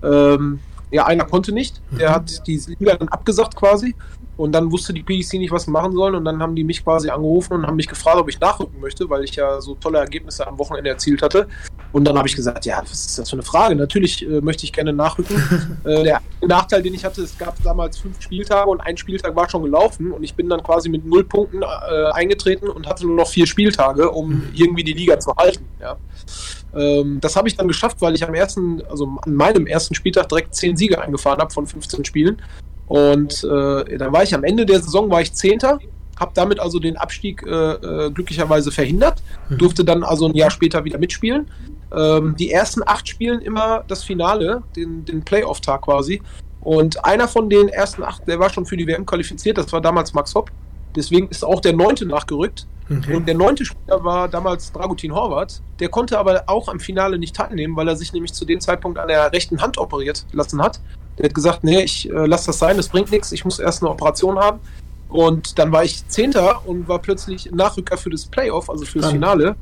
ähm, ja, einer konnte nicht. Der mhm. hat die Liga dann abgesagt quasi. Und dann wusste die PDC nicht, was sie machen sollen. Und dann haben die mich quasi angerufen und haben mich gefragt, ob ich nachrücken möchte, weil ich ja so tolle Ergebnisse am Wochenende erzielt hatte. Und dann habe ich gesagt, ja, was ist das für eine Frage? Natürlich äh, möchte ich gerne nachrücken. *laughs* äh, der Nachteil, den ich hatte, es gab damals fünf Spieltage und ein Spieltag war schon gelaufen. Und ich bin dann quasi mit null Punkten äh, eingetreten und hatte nur noch vier Spieltage, um mhm. irgendwie die Liga zu halten. Ja. Ähm, das habe ich dann geschafft, weil ich am ersten, also an meinem ersten Spieltag direkt zehn Siege eingefahren habe von 15 Spielen. Und äh, dann war ich am Ende der Saison war ich Zehnter, habe damit also den Abstieg äh, äh, glücklicherweise verhindert, mhm. durfte dann also ein Jahr später wieder mitspielen. Ähm, die ersten acht spielen immer das Finale, den, den Playoff-Tag quasi. Und einer von den ersten acht, der war schon für die WM qualifiziert, das war damals Max Hopp. Deswegen ist auch der neunte nachgerückt. Okay. Und der neunte Spieler war damals Dragutin Horvath. Der konnte aber auch am Finale nicht teilnehmen, weil er sich nämlich zu dem Zeitpunkt an der rechten Hand operiert lassen hat. Der hat gesagt, nee, ich äh, lasse das sein, das bringt nichts, ich muss erst eine Operation haben. Und dann war ich Zehnter und war plötzlich Nachrücker für das Playoff, also für das Finale.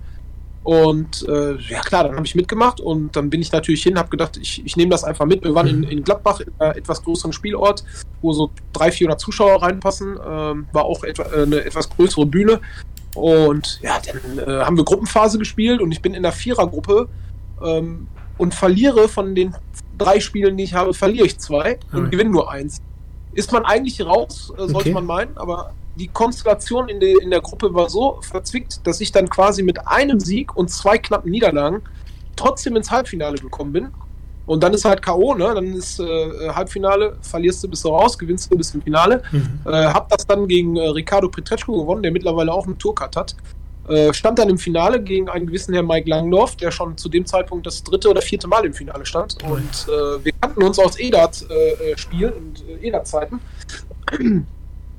Und äh, ja klar, dann habe ich mitgemacht und dann bin ich natürlich hin, habe gedacht, ich, ich nehme das einfach mit. Wir waren in, in Gladbach, in einem etwas größeren Spielort, wo so 300, 400 Zuschauer reinpassen. Ähm, war auch etwa, äh, eine etwas größere Bühne. Und ja, dann äh, haben wir Gruppenphase gespielt und ich bin in der Vierergruppe ähm, und verliere von den drei Spielen, die ich habe, verliere ich zwei und Mhm. gewinne nur eins. Ist man eigentlich raus, äh, sollte Okay. man meinen, aber die Konstellation in, der in der Gruppe war so verzwickt, dass ich dann quasi mit einem Sieg und zwei knappen Niederlagen trotzdem ins Halbfinale gekommen bin. Und dann ist halt K.O., ne? Dann ist äh, Halbfinale, verlierst du, bist du raus, gewinnst du, bist im Finale. Mhm. Äh, hab das dann gegen äh, Ricardo Petretschko gewonnen, der mittlerweile auch einen Tourcard hat. Äh, stand dann im Finale gegen einen gewissen Herrn Mike Langdorf, der schon zu dem Zeitpunkt das dritte oder vierte Mal im Finale stand. Und äh, wir kannten uns aus EDAT-Spiel und äh, EDAT-Zeiten.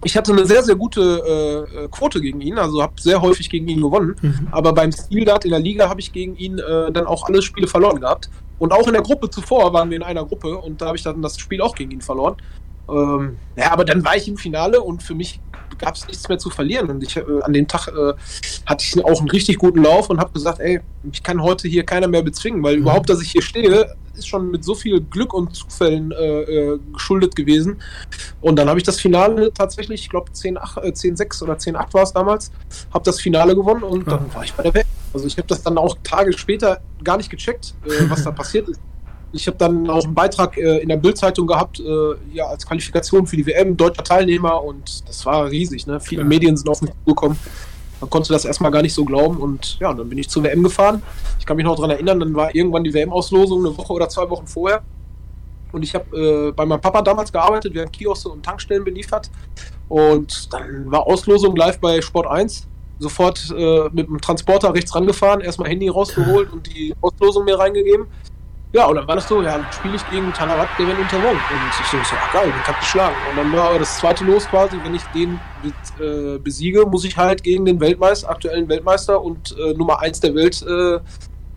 Ich hatte eine sehr, sehr gute äh, äh, Quote gegen ihn, also habe sehr häufig gegen ihn gewonnen. Mhm. Aber beim Stildat in der Liga habe ich gegen ihn äh, dann auch alle Spiele verloren gehabt. Und auch in der Gruppe zuvor waren wir in einer Gruppe und da habe ich dann das Spiel auch gegen ihn verloren. Ähm, ja, aber dann war ich im Finale und für mich gab es nichts mehr zu verlieren. Und ich äh, an dem Tag äh, hatte ich auch einen richtig guten Lauf und habe gesagt, ey, ich kann heute hier keiner mehr bezwingen, weil Mhm. überhaupt, dass ich hier stehe, ist schon mit so viel Glück und Zufällen äh, äh, geschuldet gewesen. Und dann habe ich das Finale tatsächlich, ich glaube 10-8, äh, 10-6 oder 10-8 war es damals, habe das Finale gewonnen und dann Ja. war ich bei der Welt. Also ich habe das dann auch Tage später gar nicht gecheckt, äh, was da *laughs* passiert ist. Ich habe dann auch einen Beitrag äh, in der Bildzeitung gehabt, äh, ja, als Qualifikation für die WM, deutscher Teilnehmer und das war riesig. Ne? Viele Ja. Medien sind auf mich zugekommen. Man konnte das erstmal gar nicht so glauben und ja, und dann bin ich zur WM gefahren. Ich kann mich noch daran erinnern, dann war irgendwann die WM-Auslosung eine Woche oder zwei Wochen vorher. Und ich habe äh, bei meinem Papa damals gearbeitet, wir haben Kioske und Tankstellen beliefert. Und dann war Auslosung live bei Sport 1. Sofort äh, mit dem Transporter rechts rangefahren, erstmal Handy rausgeholt und die Auslosung mir reingegeben. Ja, und dann war das so, ja, dann spiele ich gegen Talarat, der wird unterwogen. Und ich so, ah geil, den kann ich schlagen. Und dann war das zweite Los quasi, wenn ich den äh, besiege, muss ich halt gegen den Weltmeister, aktuellen Weltmeister und äh, Nummer 1 der Welt, äh,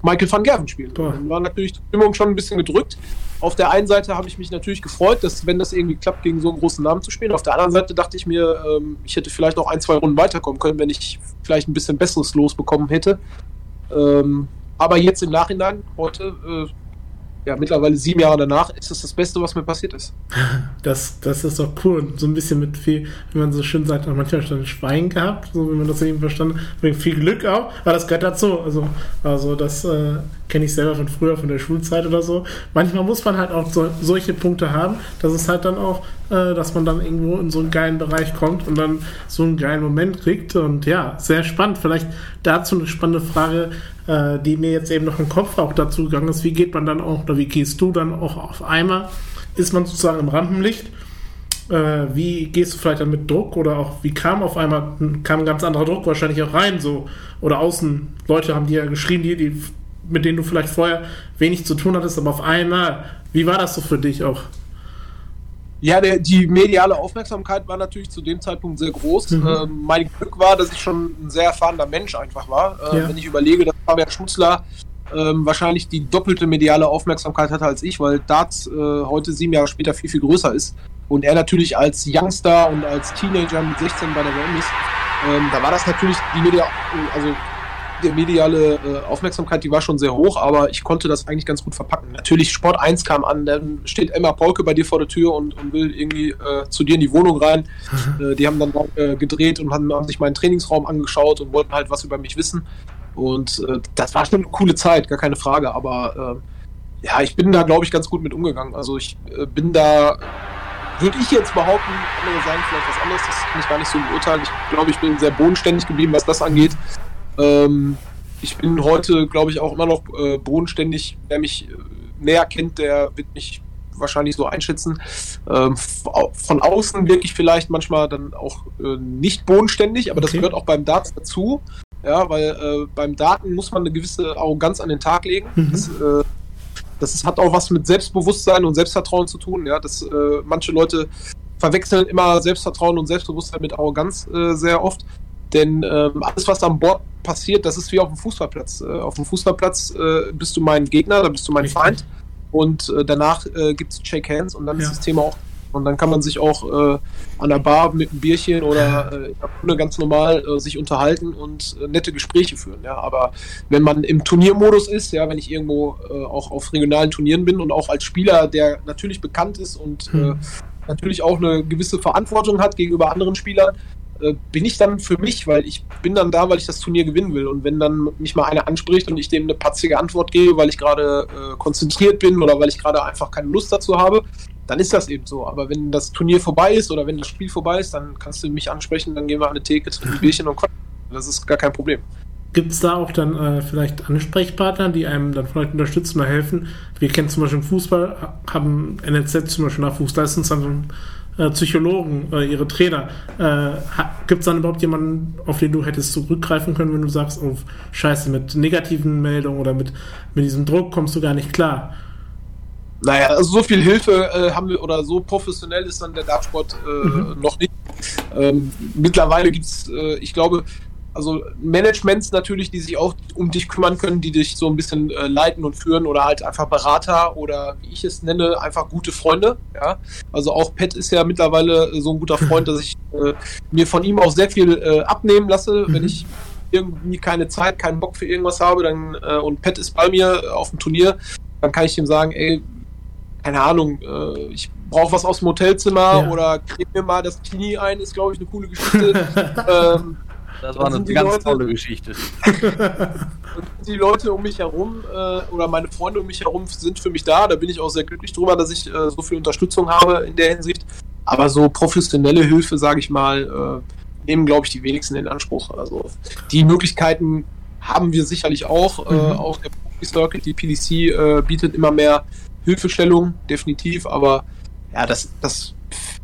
Michael van Gerven spielen. Boah. Dann war natürlich die Stimmung schon ein bisschen gedrückt. Auf der einen Seite habe ich mich natürlich gefreut, dass wenn das irgendwie klappt, gegen so einen großen Namen zu spielen. Auf der anderen Seite dachte ich mir, ähm, ich hätte vielleicht noch ein, zwei Runden weiterkommen können, wenn ich vielleicht ein bisschen besseres Los bekommen hätte. Ähm, aber jetzt im Nachhinein, heute, äh, ja, mittlerweile sieben Jahre danach, ist das das Beste, was mir passiert ist. Das, das ist doch cool. So ein bisschen mit viel, wie man so schön sagt, manchmal schon Schwein gehabt, so wie man das eben verstanden hat. Viel Glück auch, aber das gehört dazu. Also, also das äh, kenne ich selber von früher, von der Schulzeit oder so. Manchmal muss man halt auch so, solche Punkte haben, dass es halt dann auch, äh, dass man dann irgendwo in so einen geilen Bereich kommt und dann so einen geilen Moment kriegt. Und ja, sehr spannend. Vielleicht dazu eine spannende Frage, äh, die mir jetzt eben noch im Kopf auch dazu gegangen ist. Wie geht man dann auch, oder wie gehst du dann auch auf einmal? Ist man sozusagen im Rampenlicht? Äh, wie gehst du vielleicht dann mit Druck oder auch wie kam auf einmal kam ein ganz anderer Druck wahrscheinlich auch rein so oder außen Leute haben dir ja geschrieben die, die mit denen du vielleicht vorher wenig zu tun hattest aber auf einmal wie war das so für dich auch Ja, der, die mediale Aufmerksamkeit war natürlich zu dem Zeitpunkt sehr groß. Mhm. Ähm, mein Glück war, dass ich schon ein sehr erfahrener Mensch einfach war. Äh, Ja. Wenn ich überlege, dass Fabian Schmutzler ähm, wahrscheinlich die doppelte mediale Aufmerksamkeit hatte als ich, weil Darts äh, heute sieben Jahre später viel, viel größer ist. Und er natürlich als Youngster und als Teenager mit 16 bei der WM ist. Ähm, da war das natürlich die Media, also die mediale äh, Aufmerksamkeit, die war schon sehr hoch, aber ich konnte das eigentlich ganz gut verpacken. Natürlich, Sport 1 kam an, dann steht Emma Polke bei dir vor der Tür und, und will irgendwie äh, zu dir in die Wohnung rein. *laughs* Äh, die haben dann äh, gedreht und haben, haben sich meinen Trainingsraum angeschaut und wollten halt was über mich wissen. Und äh, das war schon eine coole Zeit, gar keine Frage, aber äh, ja, ich bin da, glaube ich, ganz gut mit umgegangen. Also ich bin da, würde ich jetzt behaupten, andere sagen vielleicht was anderes, das kann ich gar nicht so beurteilen. Ich glaube, ich bin sehr bodenständig geblieben, was das angeht. Ähm, ich bin heute, glaube ich, auch immer noch äh, bodenständig. Wer mich äh, näher kennt, der wird mich wahrscheinlich so einschätzen. Ähm, von außen wirklich vielleicht manchmal dann auch äh, nicht bodenständig, aber das Okay. gehört auch beim Darts dazu. Ja, weil äh, beim Daten muss man eine gewisse Arroganz an den Tag legen. Mhm. Das, äh, das hat auch was mit Selbstbewusstsein und Selbstvertrauen zu tun. Ja, dass äh, manche Leute verwechseln immer Selbstvertrauen und Selbstbewusstsein mit Arroganz äh, sehr oft. Denn ähm, alles, was am Bord passiert, das ist wie auf dem Fußballplatz. Äh, auf dem Fußballplatz äh, bist du mein Gegner, da bist du mein Richtig. Feind. Und äh, danach äh, gibt es Shake Hands und dann Ja. ist das Thema auch. Und dann kann man sich auch äh, an der Bar mit einem Bierchen oder äh, in der Runde ganz normal äh, sich unterhalten und äh, nette Gespräche führen. Ja, aber wenn man im Turniermodus ist, ja, wenn ich irgendwo auch auf regionalen Turnieren bin und auch als Spieler, der natürlich bekannt ist und Hm. natürlich auch eine gewisse Verantwortung hat gegenüber anderen Spielern, äh, bin ich dann für mich, weil ich bin dann da, weil ich das Turnier gewinnen will. Und wenn dann mich mal einer anspricht und ich dem eine patzige Antwort gebe, weil ich gerade äh, konzentriert bin oder weil ich gerade einfach keine Lust dazu habe, dann ist das eben so. Aber wenn das Turnier vorbei ist oder wenn das Spiel vorbei ist, dann kannst du mich ansprechen, dann gehen wir an eine Theke, trinken ein Bierchen und quatschen. Das ist gar kein Problem. Gibt es da auch dann äh, vielleicht Ansprechpartner, die einem dann vielleicht unterstützen oder helfen? Wir kennen zum Beispiel Fußball, haben NLZ zum Beispiel nach Fußleistungszentrum äh, Psychologen, äh, ihre Trainer. Äh, Gibt es dann überhaupt jemanden, auf den du hättest zurückgreifen können, wenn du sagst, oh, scheiße, mit negativen Meldungen oder mit, mit diesem Druck kommst du gar nicht klar? Naja, also so viel Hilfe äh, haben wir oder so professionell ist dann der Dartsport äh, Mhm. noch nicht. Ähm, mittlerweile gibt es, ich glaube, also Managements natürlich, die sich auch um dich kümmern können, die dich so ein bisschen äh, leiten und führen oder halt einfach Berater oder wie ich es nenne, einfach gute Freunde. Ja, also auch Pat ist ja mittlerweile äh, so ein guter *laughs* Freund, dass ich äh, mir von ihm auch sehr viel äh, abnehmen lasse, Mhm. wenn ich irgendwie keine Zeit, keinen Bock für irgendwas habe, dann äh, und Pat ist bei mir äh, auf dem Turnier, dann kann ich ihm sagen, ey, keine Ahnung, ich brauche was aus dem Hotelzimmer Ja. oder creme mir mal das Knie ein, ist glaube ich eine coole Geschichte. *laughs* ähm, Das war eine ganz Leute- tolle Geschichte. und die Leute um mich herum äh, oder meine Freunde um mich herum sind für mich da. Da bin ich auch sehr glücklich drüber, dass ich äh, so viel Unterstützung habe in der Hinsicht. Aber so professionelle Hilfe, sage ich mal, äh, nehmen, glaube ich, die wenigsten in Anspruch. Also die Möglichkeiten haben wir sicherlich auch. Äh, Mhm. auch der Profi Circuit, die PDC äh, bietet immer mehr Hilfestellung, definitiv. Aber ja, das, das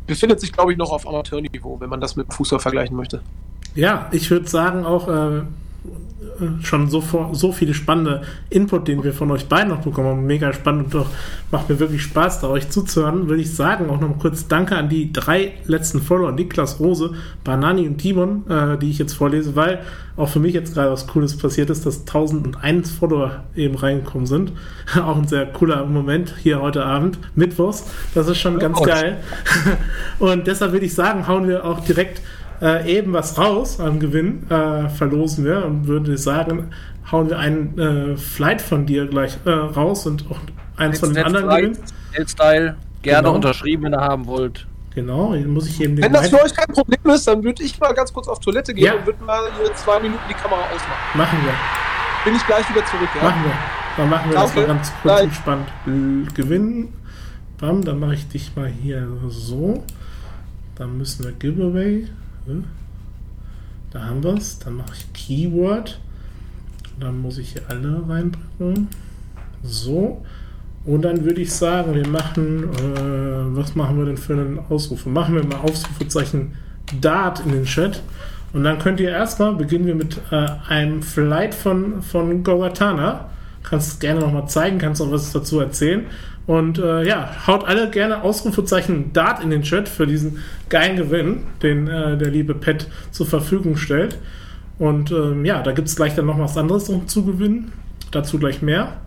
befindet sich, glaube ich, noch auf Amateurniveau, wenn man das mit dem Fußball vergleichen möchte. Ja, ich würde sagen auch äh, schon so, vor, so viele spannende Input, den wir von euch beiden noch bekommen haben. Mega spannend und doch macht mir wirklich Spaß, da euch zuzuhören. Würde ich sagen, auch noch mal kurz Danke an die drei letzten Follower, Niklas Rose, Banani und Timon, äh, die ich jetzt vorlese, weil auch für mich jetzt gerade was Cooles passiert ist, dass 1001 Follower eben reingekommen sind. *laughs* auch ein sehr cooler Moment hier heute Abend, Mittwochs. Das ist schon ganz Oh. geil. *laughs* und deshalb würde ich sagen, hauen wir auch direkt äh, eben was raus am Gewinn, äh, verlosen wir und würde sagen, hauen wir einen äh, Flight von dir gleich äh, raus und auch eins von den anderen gewinnen. L-Style, gerne Genau. unterschrieben, wenn ihr haben wollt. Genau, muss ich eben den Wenn das für euch kein Problem ist, dann würde ich mal ganz kurz auf Toilette gehen Ja. und würde mal hier zwei Minuten die Kamera ausmachen. machen wir, Bin ich gleich wieder zurück, ja? machen wir. Dann machen wir das Danke. mal ganz kurz Gleich. entspannt. Gewinnen. Bam, dann mache ich dich mal hier so. Dann müssen wir Giveaway. Hm. Da haben wir es. Dann mache ich Keyword. Dann muss ich hier alle reinbringen. So. Und dann würde ich sagen, wir machen, äh, was machen wir denn für einen Ausrufe? Machen wir mal Ausrufezeichen Dart in den Chat. Und dann könnt ihr erstmal, beginnen wir mit äh, einem Flight von, von Goratana. Kannst gerne nochmal zeigen, kannst auch was dazu erzählen. Und äh, ja, haut alle gerne Ausrufezeichen Dart in den Chat für diesen geilen Gewinn, den äh, der liebe Pet zur Verfügung stellt. Und ähm, ja, da gibt es gleich dann noch was anderes noch zu gewinnen. Dazu gleich mehr.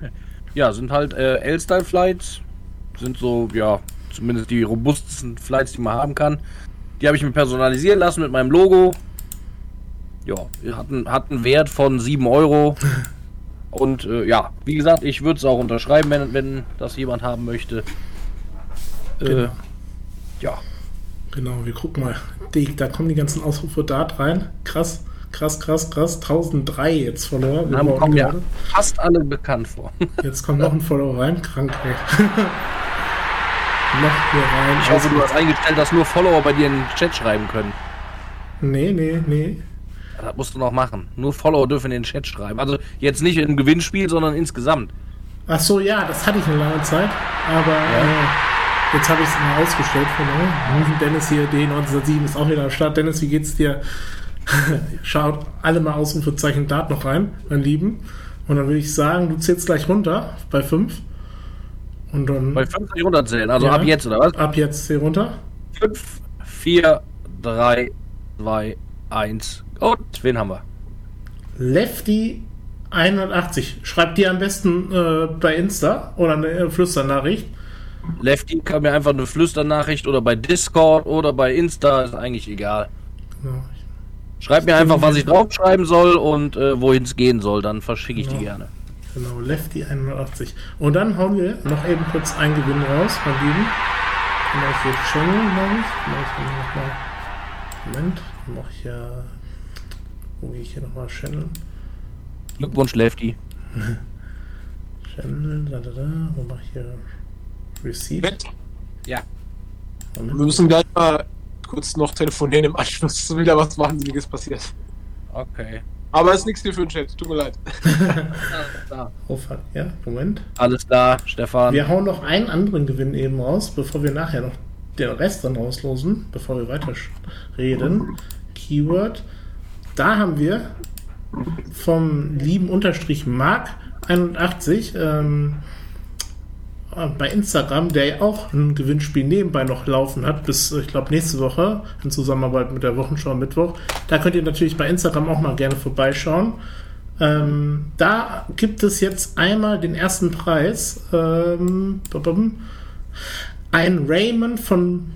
*laughs* Ja, sind halt äh, L-Style-Flights. Sind so, ja, zumindest die robustesten Flights, die man haben kann. Die habe ich mir personalisieren lassen mit meinem Logo. Ja, hat einen, hat einen Wert von 7 Euro. *laughs* Und äh, ja, wie gesagt, ich würde es auch unterschreiben, wenn, wenn das jemand haben möchte. Äh, Genau. ja, Genau, wir gucken mal. Da kommen die ganzen Ausrufe Dart rein. Krass, krass, krass, krass. 1003 jetzt Follower. Wir dann kommen ja fast alle bekannt vor. *laughs* Jetzt kommt noch ein Follower rein. Krank, ey. *laughs* noch hier rein. Ich hoffe, du hast eingestellt, dass nur Follower bei dir in den Chat schreiben können. Nee, nee, nee. Das musst du noch machen. Nur Follower dürfen in den Chat schreiben. Also jetzt nicht im Gewinnspiel, sondern insgesamt. Ach so, ja, das hatte ich eine lange Zeit. Aber äh, jetzt habe ich es mal ausgestellt. Genau. Dennis hier, D1907 ist auch wieder am Start. Dennis, wie geht's dir? *laughs* Schaut alle mal Ausrufezeichen Dart noch rein, mein Lieben. Und dann würde ich sagen, du zählst gleich runter bei 5. Und dann Bei 50 runterzählen, also Ja. ab jetzt, oder was? ab jetzt zähl runter. 5, 4, 3, 2, 1. Und wen haben wir? Lefty 180. Schreibt dir am besten äh, bei Insta oder eine äh, Flüsternachricht. Lefty kann mir einfach eine Flüsternachricht oder bei Discord oder bei Insta, ist eigentlich egal. Genau. Schreib mir einfach, was ich draufschreiben soll und äh, wohin es gehen soll, dann verschicke ich die Genau. gerne. Genau, Lefty 180. Und dann hauen wir noch eben kurz einen Gewinn raus, mein Lieben. Mache ich hier Channel, glaube ich. Hier nochmal. Moment, dann mache Wo gehe ich hier nochmal Channel? Glückwunsch, Lefty. *laughs* Channel, da, da, da. Wo mache ich hier Receipt? Ja. Moment. Wir müssen gleich mal kurz noch telefonieren im Anschluss. Ist wieder was Wahnsinniges passiert. Okay. Aber ist nichts hier für den Chat. Tut mir leid. *laughs* Oh fuck, ja, Moment. Alles klar, Stefan. Wir hauen noch einen anderen Gewinn eben raus, bevor wir nachher noch den Rest dann auslosen, bevor wir weiter reden. Keyword. Da haben wir vom lieben Unterstrich Mark 81 ähm, äh, bei Instagram, der ja auch ein Gewinnspiel nebenbei noch laufen hat, bis ich glaube nächste Woche in Zusammenarbeit mit der Wochenschau Mittwoch. Da könnt ihr natürlich bei Instagram auch mal gerne vorbeischauen. Ähm, da gibt es jetzt einmal den ersten Preis. Ähm, ein Raymond von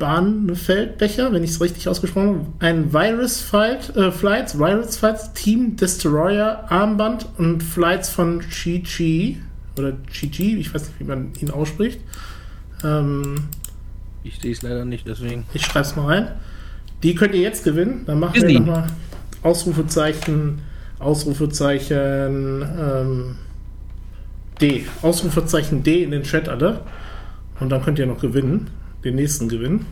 Bahnfeldbecher, wenn ich es richtig ausgesprochen habe. Ein Virus Fight, äh, Flights, Virus Fights, Team Destroyer, Armband und Flights von Chi Chi oder Chi Chi, ich weiß nicht, wie man ihn ausspricht. Ähm, Ich sehe es leider nicht, deswegen. ich schreibe es mal rein. Die könnt ihr jetzt gewinnen. Dann machen Disney. wir nochmal Ausrufezeichen, Ausrufezeichen ähm, D. Ausrufezeichen D in den Chat alle. Und dann könnt ihr noch gewinnen. Den nächsten gewinnen.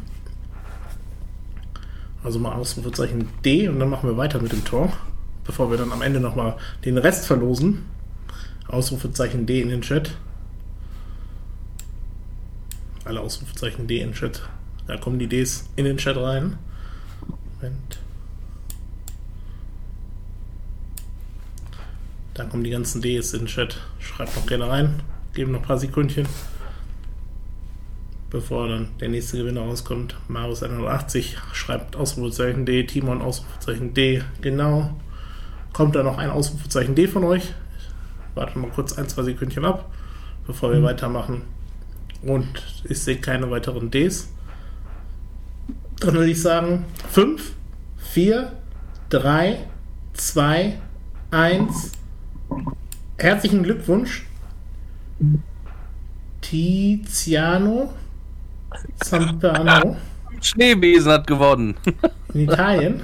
Also mal Ausrufezeichen D und dann machen wir weiter mit dem Tor. Bevor wir dann am Ende nochmal den Rest verlosen. Ausrufezeichen D in den Chat. Alle Ausrufezeichen D in den Chat. Da kommen die Ds in den Chat rein. Moment. Da kommen die ganzen Ds in den Chat. Schreibt noch gerne rein. Geben noch ein paar Sekündchen. Bevor dann der nächste Gewinner rauskommt. Marius 180 schreibt Ausrufezeichen D. Timon Ausrufezeichen D. Genau. Kommt da noch ein Ausrufezeichen D von euch? Warte mal kurz ein, zwei Sekündchen ab, bevor wir weitermachen. Und ich sehe keine weiteren Ds. Dann würde ich sagen 5, 4, 3, 2, 1. Herzlichen Glückwunsch. Tiziano Zampano Schneebesen hat gewonnen. in Italien.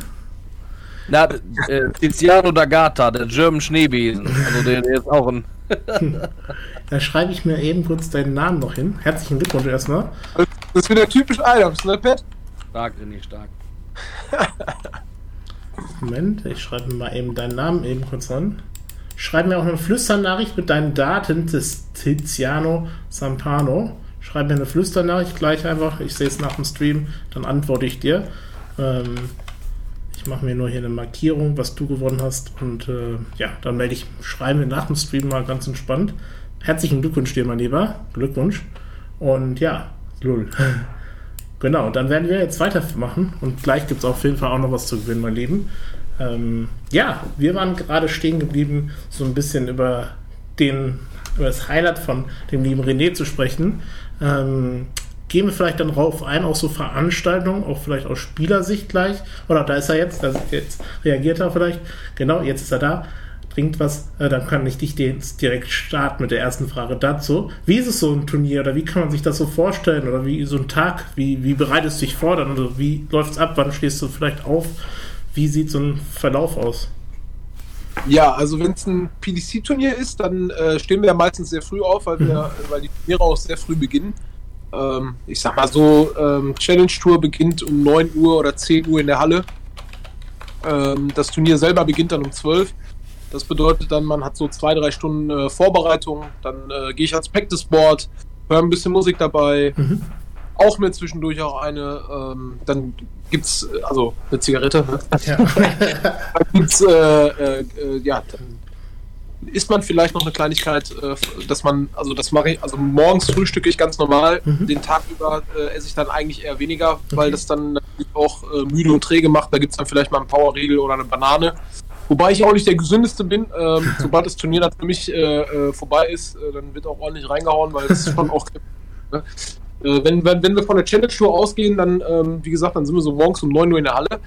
Na, äh, Tiziano D'Agata, der German Schneebesen. Also der, der ist auch ein. *laughs* Da schreibe ich mir eben kurz deinen Namen noch hin. Herzlichen Glückwunsch erstmal. Das ist wieder typisch Adams, ne, Pat? Stark, René, stark. *laughs* Moment, ich schreibe mir mal eben deinen Namen eben kurz an. Schreib mir auch eine Flüsternachricht mit deinen Daten des Tiziano Sampano. Schreib mir eine Flüsternachricht gleich einfach. Ich sehe es nach dem Stream, dann antworte ich dir. Ähm, ich mache mir nur hier eine Markierung, was du gewonnen hast. Und äh, ja, dann melde ich, schreibe mir nach dem Stream mal ganz entspannt. Herzlichen Glückwunsch dir, mein Lieber. Glückwunsch. Und ja, lull. *laughs* Genau, dann werden wir jetzt weitermachen und gleich gibt es auf jeden Fall auch noch was zu gewinnen, mein Lieben. Ähm, ja, wir waren gerade stehen geblieben, so ein bisschen über, den, über das Highlight von dem lieben René zu sprechen. Ähm, gehen wir vielleicht dann drauf ein, auch so Veranstaltungen, auch vielleicht aus Spielersicht gleich. Oder da ist er jetzt, da ist jetzt reagiert er vielleicht. Genau, jetzt ist er da. Bringt was, äh, dann kann ich dich direkt starten mit der ersten Frage dazu. Wie ist es so ein Turnier oder wie kann man sich das so vorstellen oder wie so ein Tag, wie, wie bereitest du dich vor dann, also wie läuft es ab, wann stehst du vielleicht auf, wie sieht so ein Verlauf aus? Ja, also wenn es ein PDC-Turnier ist, dann äh, stehen wir ja meistens sehr früh auf, weil, wir, weil die Turniere auch sehr früh beginnen. Ähm, ich sag mal so, ähm, Challenge Tour beginnt um 9 Uhr oder 10 Uhr in der Halle. Ähm, das Turnier selber beginnt dann um 12. Das bedeutet dann, man hat so zwei, drei Stunden äh, Vorbereitung. Dann äh, gehe ich ans Practice Board, höre ein bisschen Musik dabei, Mhm. Auch mir zwischendurch auch eine. Ähm, dann gibt's äh, also eine Zigarette. Ne? Ja. *laughs* Dann gibt's, äh, äh, äh, ja, dann isst man vielleicht noch eine Kleinigkeit, äh, dass man, also das mache ich, also morgens frühstücke ich ganz normal, Mhm. den Tag über äh, esse ich dann eigentlich eher weniger, Okay. weil das dann natürlich auch müde und träge macht. Da gibt's dann vielleicht mal einen Powerriegel oder eine Banane. Wobei ich auch nicht der gesündeste bin. Ähm, *laughs* sobald das Turnier dann für mich vorbei ist, dann wird auch ordentlich reingehauen, weil das ist schon auch *laughs* Ne? Wenn, wenn, wenn wir von der Challenge Tour ausgehen, dann, ähm, wie gesagt, dann sind wir so morgens um 9 Uhr in der Halle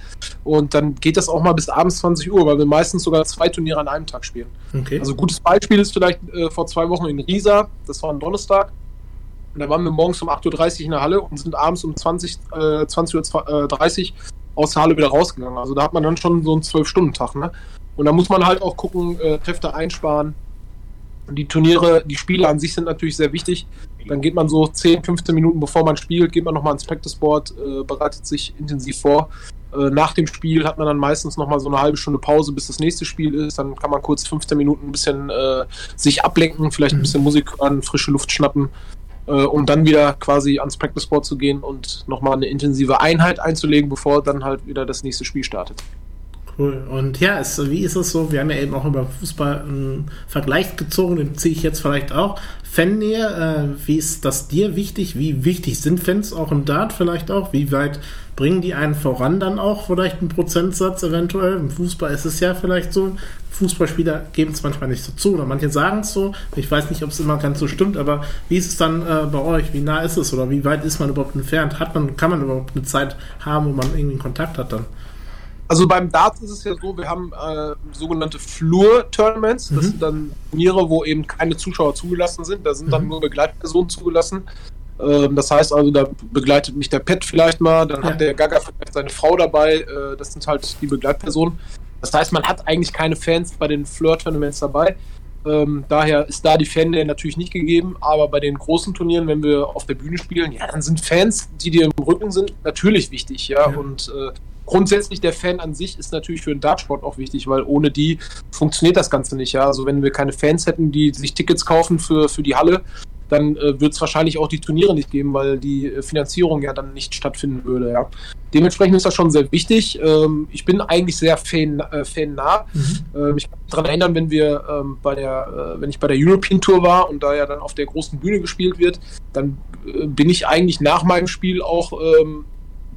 und dann geht das auch mal bis abends 20 Uhr, weil wir meistens sogar zwei Turniere an einem Tag spielen. Okay. Also gutes Beispiel ist vielleicht äh, vor zwei Wochen in Riesa, das war ein Donnerstag. Und da waren wir morgens um 8.30 Uhr in der Halle und sind abends um 20, äh, 20.30 Uhr aus der Halle wieder rausgegangen. Also da hat man dann schon so einen 12-Stunden-Tag. Ne? Und da muss man halt auch gucken, äh, Kräfte einsparen. Die Turniere, die Spiele an sich sind natürlich sehr wichtig. Dann geht man so 10, 15 Minuten bevor man spielt, geht man nochmal ins Practice Board, äh, bereitet sich intensiv vor. Äh, nach dem Spiel hat man dann meistens nochmal so eine halbe Stunde Pause, bis das nächste Spiel ist. Dann kann man kurz 15 Minuten ein bisschen äh, sich ablenken, vielleicht ein mhm. bisschen Musik an, frische Luft schnappen, äh, um dann wieder quasi ans Practice Board zu gehen und nochmal eine intensive Einheit einzulegen, bevor dann halt wieder das nächste Spiel startet. Cool. Und ja, es, wie ist es so? Wir haben ja eben auch über Fußball einen Vergleich gezogen, den ziehe ich jetzt vielleicht auch. Fannähe, äh, wie ist das dir wichtig? Wie wichtig sind Fans auch im Dart vielleicht auch? Wie weit bringen die einen voran dann auch? Vielleicht einen Prozentsatz eventuell? Im Fußball ist es ja vielleicht so. Fußballspieler geben es manchmal nicht so zu oder manche sagen es so. Ich weiß nicht, ob es immer ganz so stimmt, aber wie ist es dann äh, bei euch? Wie nah ist es oder wie weit ist man überhaupt entfernt? Hat man, kann man überhaupt eine Zeit haben, wo man irgendwie einen Kontakt hat dann? Also beim Darts ist es ja so, wir haben äh, sogenannte Flur-Tournaments. Das mhm. sind dann Turniere, wo eben keine Zuschauer zugelassen sind. Da sind dann mhm. nur Begleitpersonen zugelassen. Ähm, das heißt also, da begleitet mich der Pet vielleicht mal, dann ja. hat der Gaga vielleicht seine Frau dabei. Äh, das sind halt die Begleitpersonen. Das heißt, man hat eigentlich keine Fans bei den Flirt-Tournaments dabei. Ähm, daher ist da die Fan natürlich nicht gegeben, aber bei den großen Turnieren, wenn wir auf der Bühne spielen, ja, dann sind Fans, die dir im Rücken sind, natürlich wichtig, ja. ja. Und äh, grundsätzlich der Fan an sich ist natürlich für den Dartsport auch wichtig, weil ohne die funktioniert das Ganze nicht. Ja? Also wenn wir keine Fans hätten, die sich Tickets kaufen für, für die Halle, dann äh, wird es wahrscheinlich auch die Turniere nicht geben, weil die äh, Finanzierung ja dann nicht stattfinden würde. Ja. Dementsprechend ist das schon sehr wichtig. Ähm, ich bin eigentlich sehr fan, äh, fannah. Mhm. Ähm, ich kann mich daran erinnern, wenn wir ähm, bei der, äh, wenn ich bei der European Tour war und da ja dann auf der großen Bühne gespielt wird, dann äh, bin ich eigentlich nach meinem Spiel auch ähm,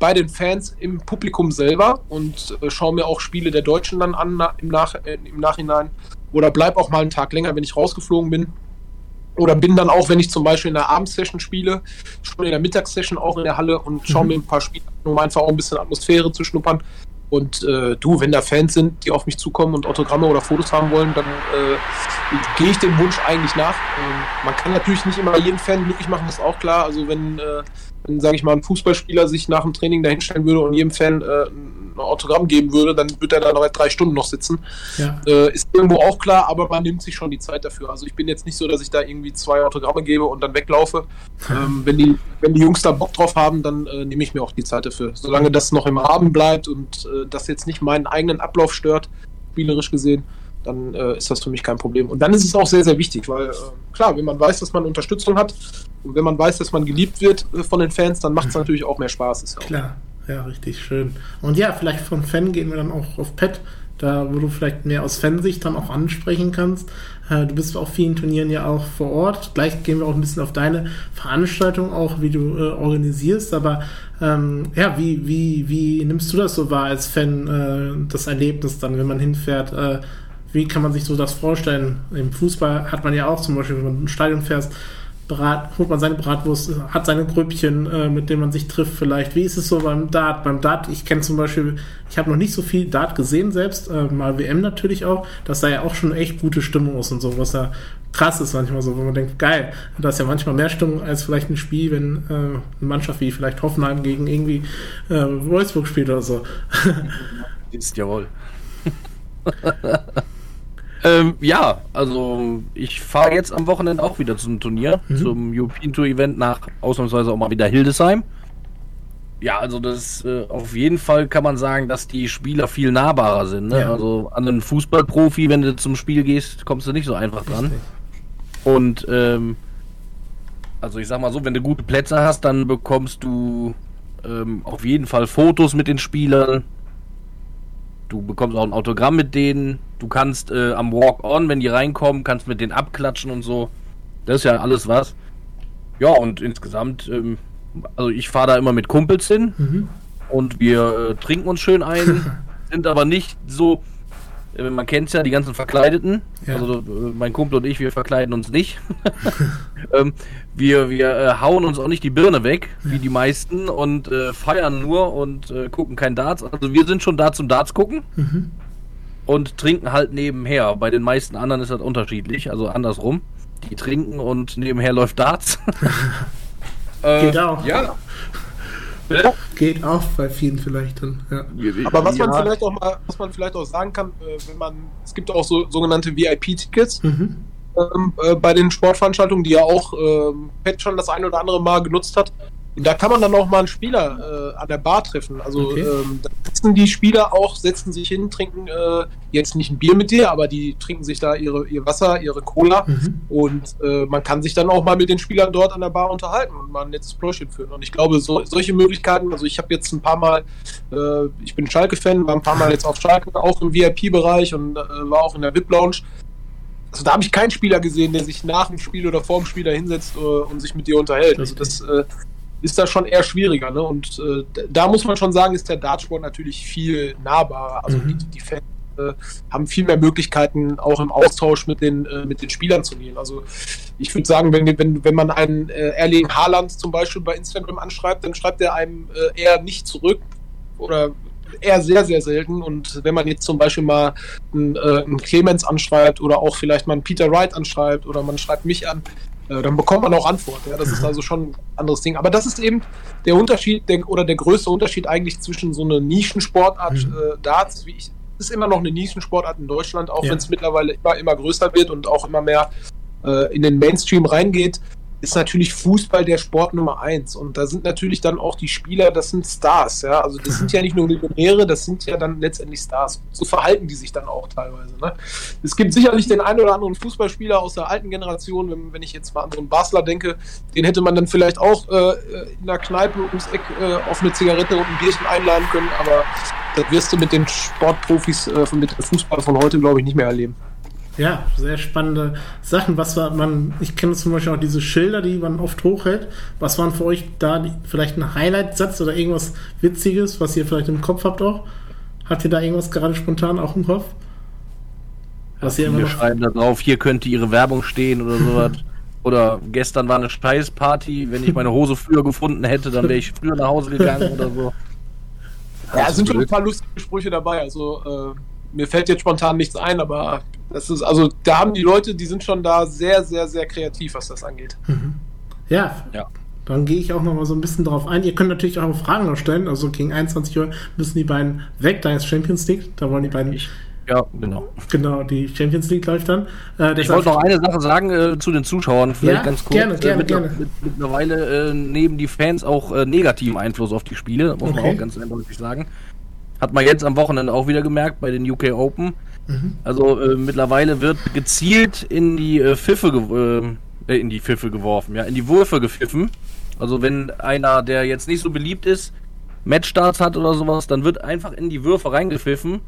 bei den Fans im Publikum selber und äh, schaue mir auch Spiele der Deutschen dann an na, im, Nach äh, im Nachhinein. Oder bleib auch mal einen Tag länger, wenn ich rausgeflogen bin. Oder bin dann auch, wenn ich zum Beispiel in der Abendsession spiele, schon in der Mittagssession auch in der Halle und schaue mhm. mir ein paar Spiele an, um einfach auch ein bisschen Atmosphäre zu schnuppern. Und äh, du, wenn da Fans sind, die auf mich zukommen und Autogramme oder Fotos haben wollen, dann äh, gehe ich dem Wunsch eigentlich nach. Ähm, man kann natürlich nicht immer jeden Fan glücklich machen, das ist auch klar. Also wenn äh, wenn, sage ich mal, ein Fußballspieler sich nach dem Training dahinstellen würde und jedem Fan äh, ein Autogramm geben würde, dann würde er da noch drei Stunden noch sitzen. Ja. Äh, ist irgendwo auch klar, aber man nimmt sich schon die Zeit dafür. Also ich bin jetzt nicht so, dass ich da irgendwie zwei Autogramme gebe und dann weglaufe. Ähm, wenn, die, wenn die Jungs da Bock drauf haben, dann äh, nehme ich mir auch die Zeit dafür. Solange das noch im Rahmen bleibt und äh, das jetzt nicht meinen eigenen Ablauf stört, spielerisch gesehen, dann äh, ist das für mich kein Problem. Und dann ist es auch sehr, sehr wichtig, weil äh, klar, wenn man weiß, dass man Unterstützung hat und wenn man weiß, dass man geliebt wird äh, von den Fans, dann macht es mhm. natürlich auch mehr Spaß. Ist ja klar, ja, richtig schön. Und ja, vielleicht von Fan gehen wir dann auch auf Pet, da wo du vielleicht mehr aus Fansicht dann auch ansprechen kannst. Äh, du bist auf vielen Turnieren ja auch vor Ort. Gleich gehen wir auch ein bisschen auf deine Veranstaltung auch, wie du äh, organisierst. Aber ähm, ja, wie, wie, wie nimmst du das so wahr als Fan, äh, das Erlebnis dann, wenn man hinfährt? Äh, wie kann man sich so das vorstellen? Im Fußball hat man ja auch zum Beispiel, wenn man ins Stadion fährst, Brat, holt man seine Bratwurst, hat seine Grüppchen, äh, mit denen man sich trifft vielleicht. Wie ist es so beim Dart? Beim Dart, ich kenne zum Beispiel, ich habe noch nicht so viel Dart gesehen selbst, äh, mal WM natürlich auch, dass da ja auch schon echt gute Stimmung ist und so, was ja krass ist manchmal so, wo man denkt, geil, da ist ja manchmal mehr Stimmung als vielleicht ein Spiel, wenn äh, eine Mannschaft wie vielleicht Hoffenheim gegen irgendwie äh, Wolfsburg spielt oder so. ist *laughs* jawohl. *laughs* Ähm, ja, also ich fahre jetzt am Wochenende auch wieder zum Turnier, mhm. zum European Tour Event nach ausnahmsweise auch mal wieder Hildesheim. Ja, also das äh, auf jeden Fall kann man sagen, dass die Spieler viel nahbarer sind. Ne? Ja. Also an einen Fußballprofi, wenn du zum Spiel gehst, kommst du nicht so einfach dran. Und ähm, also ich sag mal so, wenn du gute Plätze hast, dann bekommst du ähm, auf jeden Fall Fotos mit den Spielern. Du bekommst auch ein Autogramm mit denen. Du kannst äh, am Walk-On, wenn die reinkommen, kannst mit denen abklatschen und so. Das ist ja alles was. Ja, und insgesamt, ähm, also ich fahre da immer mit Kumpels hin mhm. und wir äh, trinken uns schön ein, *laughs* sind aber nicht so, äh, man kennt es ja, die ganzen Verkleideten. Ja. Also äh, mein Kumpel und ich, wir verkleiden uns nicht. *laughs* *laughs* ähm, wir wir äh, hauen uns auch nicht die Birne weg, wie die meisten, und äh, feiern nur und gucken kein Darts. Also wir sind schon da zum Darts gucken Mhm. Und trinken halt nebenher. Bei den meisten anderen ist das unterschiedlich, also andersrum. Die trinken und nebenher läuft Darts. *laughs* Äh, Geht auch. Ja. Geht auch bei vielen vielleicht dann. Ja. Aber was man Ja. vielleicht auch mal, was man vielleicht auch sagen kann, äh, wenn man, es gibt auch so sogenannte VIP-Tickets Mhm. ähm, äh, bei den Sportveranstaltungen, die ja auch ähm, Pet schon das ein oder andere Mal genutzt hat. Und da kann man dann auch mal einen Spieler äh, an der Bar treffen. Also Okay. ähm, da sitzen die Spieler auch, setzen sich hin, trinken äh, jetzt nicht ein Bier mit dir, aber die trinken sich da ihre, ihr Wasser, ihre Cola. Mhm. Und äh, man kann sich dann auch mal mit den Spielern dort an der Bar unterhalten und mal ein nettes Pläuschen führen. Und ich glaube, so, solche Möglichkeiten, also ich habe jetzt ein paar Mal, äh, ich bin Schalke-Fan, war ein paar Mal jetzt auf Schalke, auch im VIP-Bereich und äh, war auch in der VIP-Lounge. Also da habe ich keinen Spieler gesehen, der sich nach dem Spiel oder vor dem Spiel da hinsetzt äh, und sich mit dir unterhält. Also das ist da schon eher schwieriger. Ne? Und äh, da muss man schon sagen, ist der Dartsport natürlich viel nahbarer. Also Mhm. die, die Fans äh, haben viel mehr Möglichkeiten, auch im Austausch mit den, äh, mit den Spielern zu gehen. Also ich würde sagen, wenn, wenn, wenn man einen äh, Erling Haaland zum Beispiel bei Instagram anschreibt, dann schreibt er einem äh, eher nicht zurück oder eher sehr, sehr selten. Und wenn man jetzt zum Beispiel mal einen, äh, einen Clemens anschreibt oder auch vielleicht mal einen Peter Wright anschreibt oder man schreibt mich an, dann bekommt man auch Antwort. Ja? Das ist also schon ein anderes Ding. Aber das ist eben der Unterschied der, oder der größte Unterschied eigentlich zwischen so einer Nischensportart Mhm. äh, Darts, wie ich, ist immer noch eine Nischensportart in Deutschland, auch Ja. wenn es mittlerweile immer, immer größer wird und auch immer mehr äh, in den Mainstream reingeht, ist natürlich Fußball der Sport Nummer eins. Und da sind natürlich dann auch die Spieler, das sind Stars, ja. Also das sind ja nicht nur Millionäre, das sind ja dann letztendlich Stars. So verhalten die sich dann auch teilweise. Ne? Es gibt sicherlich den einen oder anderen Fußballspieler aus der alten Generation, wenn, wenn ich jetzt mal an so einen Basler denke, den hätte man dann vielleicht auch äh, in der Kneipe ums Eck äh, auf eine Zigarette und ein Bierchen einladen können, aber das wirst du mit den Sportprofis, äh, mit Fußball von heute, glaube ich, nicht mehr erleben. Ja, sehr spannende Sachen. Was war man, ich kenne zum Beispiel auch diese Schilder, die man oft hochhält. Was waren für euch da die, vielleicht ein Highlight-Satz oder irgendwas Witziges, was ihr vielleicht im Kopf habt auch? Habt ihr da irgendwas gerade spontan auch im Kopf? Was ihr immer noch, schreiben da drauf, hier könnte ihre Werbung stehen oder sowas. *laughs* Oder gestern war eine Scheißparty, wenn ich meine Hose früher gefunden hätte, dann wäre ich früher nach Hause gegangen oder so. Ja, es sind schon ein paar lustige Sprüche dabei. Also äh, mir fällt jetzt spontan nichts ein, aber das ist, also da haben die Leute, die sind schon da sehr, sehr, sehr kreativ, was das angeht. ja, Ja. dann gehe ich auch noch mal so ein bisschen drauf ein. Ihr könnt natürlich auch Fragen noch stellen. Also gegen 21 Uhr müssen die beiden weg. Da ist Champions League. Da wollen die beiden, Ich, ja, genau. genau, die Champions League läuft dann. Äh, Ich wollte noch eine Sache sagen äh, zu den Zuschauern, vielleicht Ja, ganz kurz. gerne, Äh, gerne, mittler- gerne. Mit, mittlerweile äh, nehmen die Fans auch äh, negativen Einfluss auf die Spiele, muss man Okay. auch ganz eindeutig sagen. Hat man jetzt am Wochenende auch wieder gemerkt bei den UK Open. Mhm. Also äh, mittlerweile wird gezielt in die äh, Pfiffe ge äh, in die Pfiffe geworfen, ja, in die Würfe gepfiffen. Also wenn einer, der jetzt nicht so beliebt ist, Matchstarts hat oder sowas, dann wird einfach in die Würfe reingepfiffen.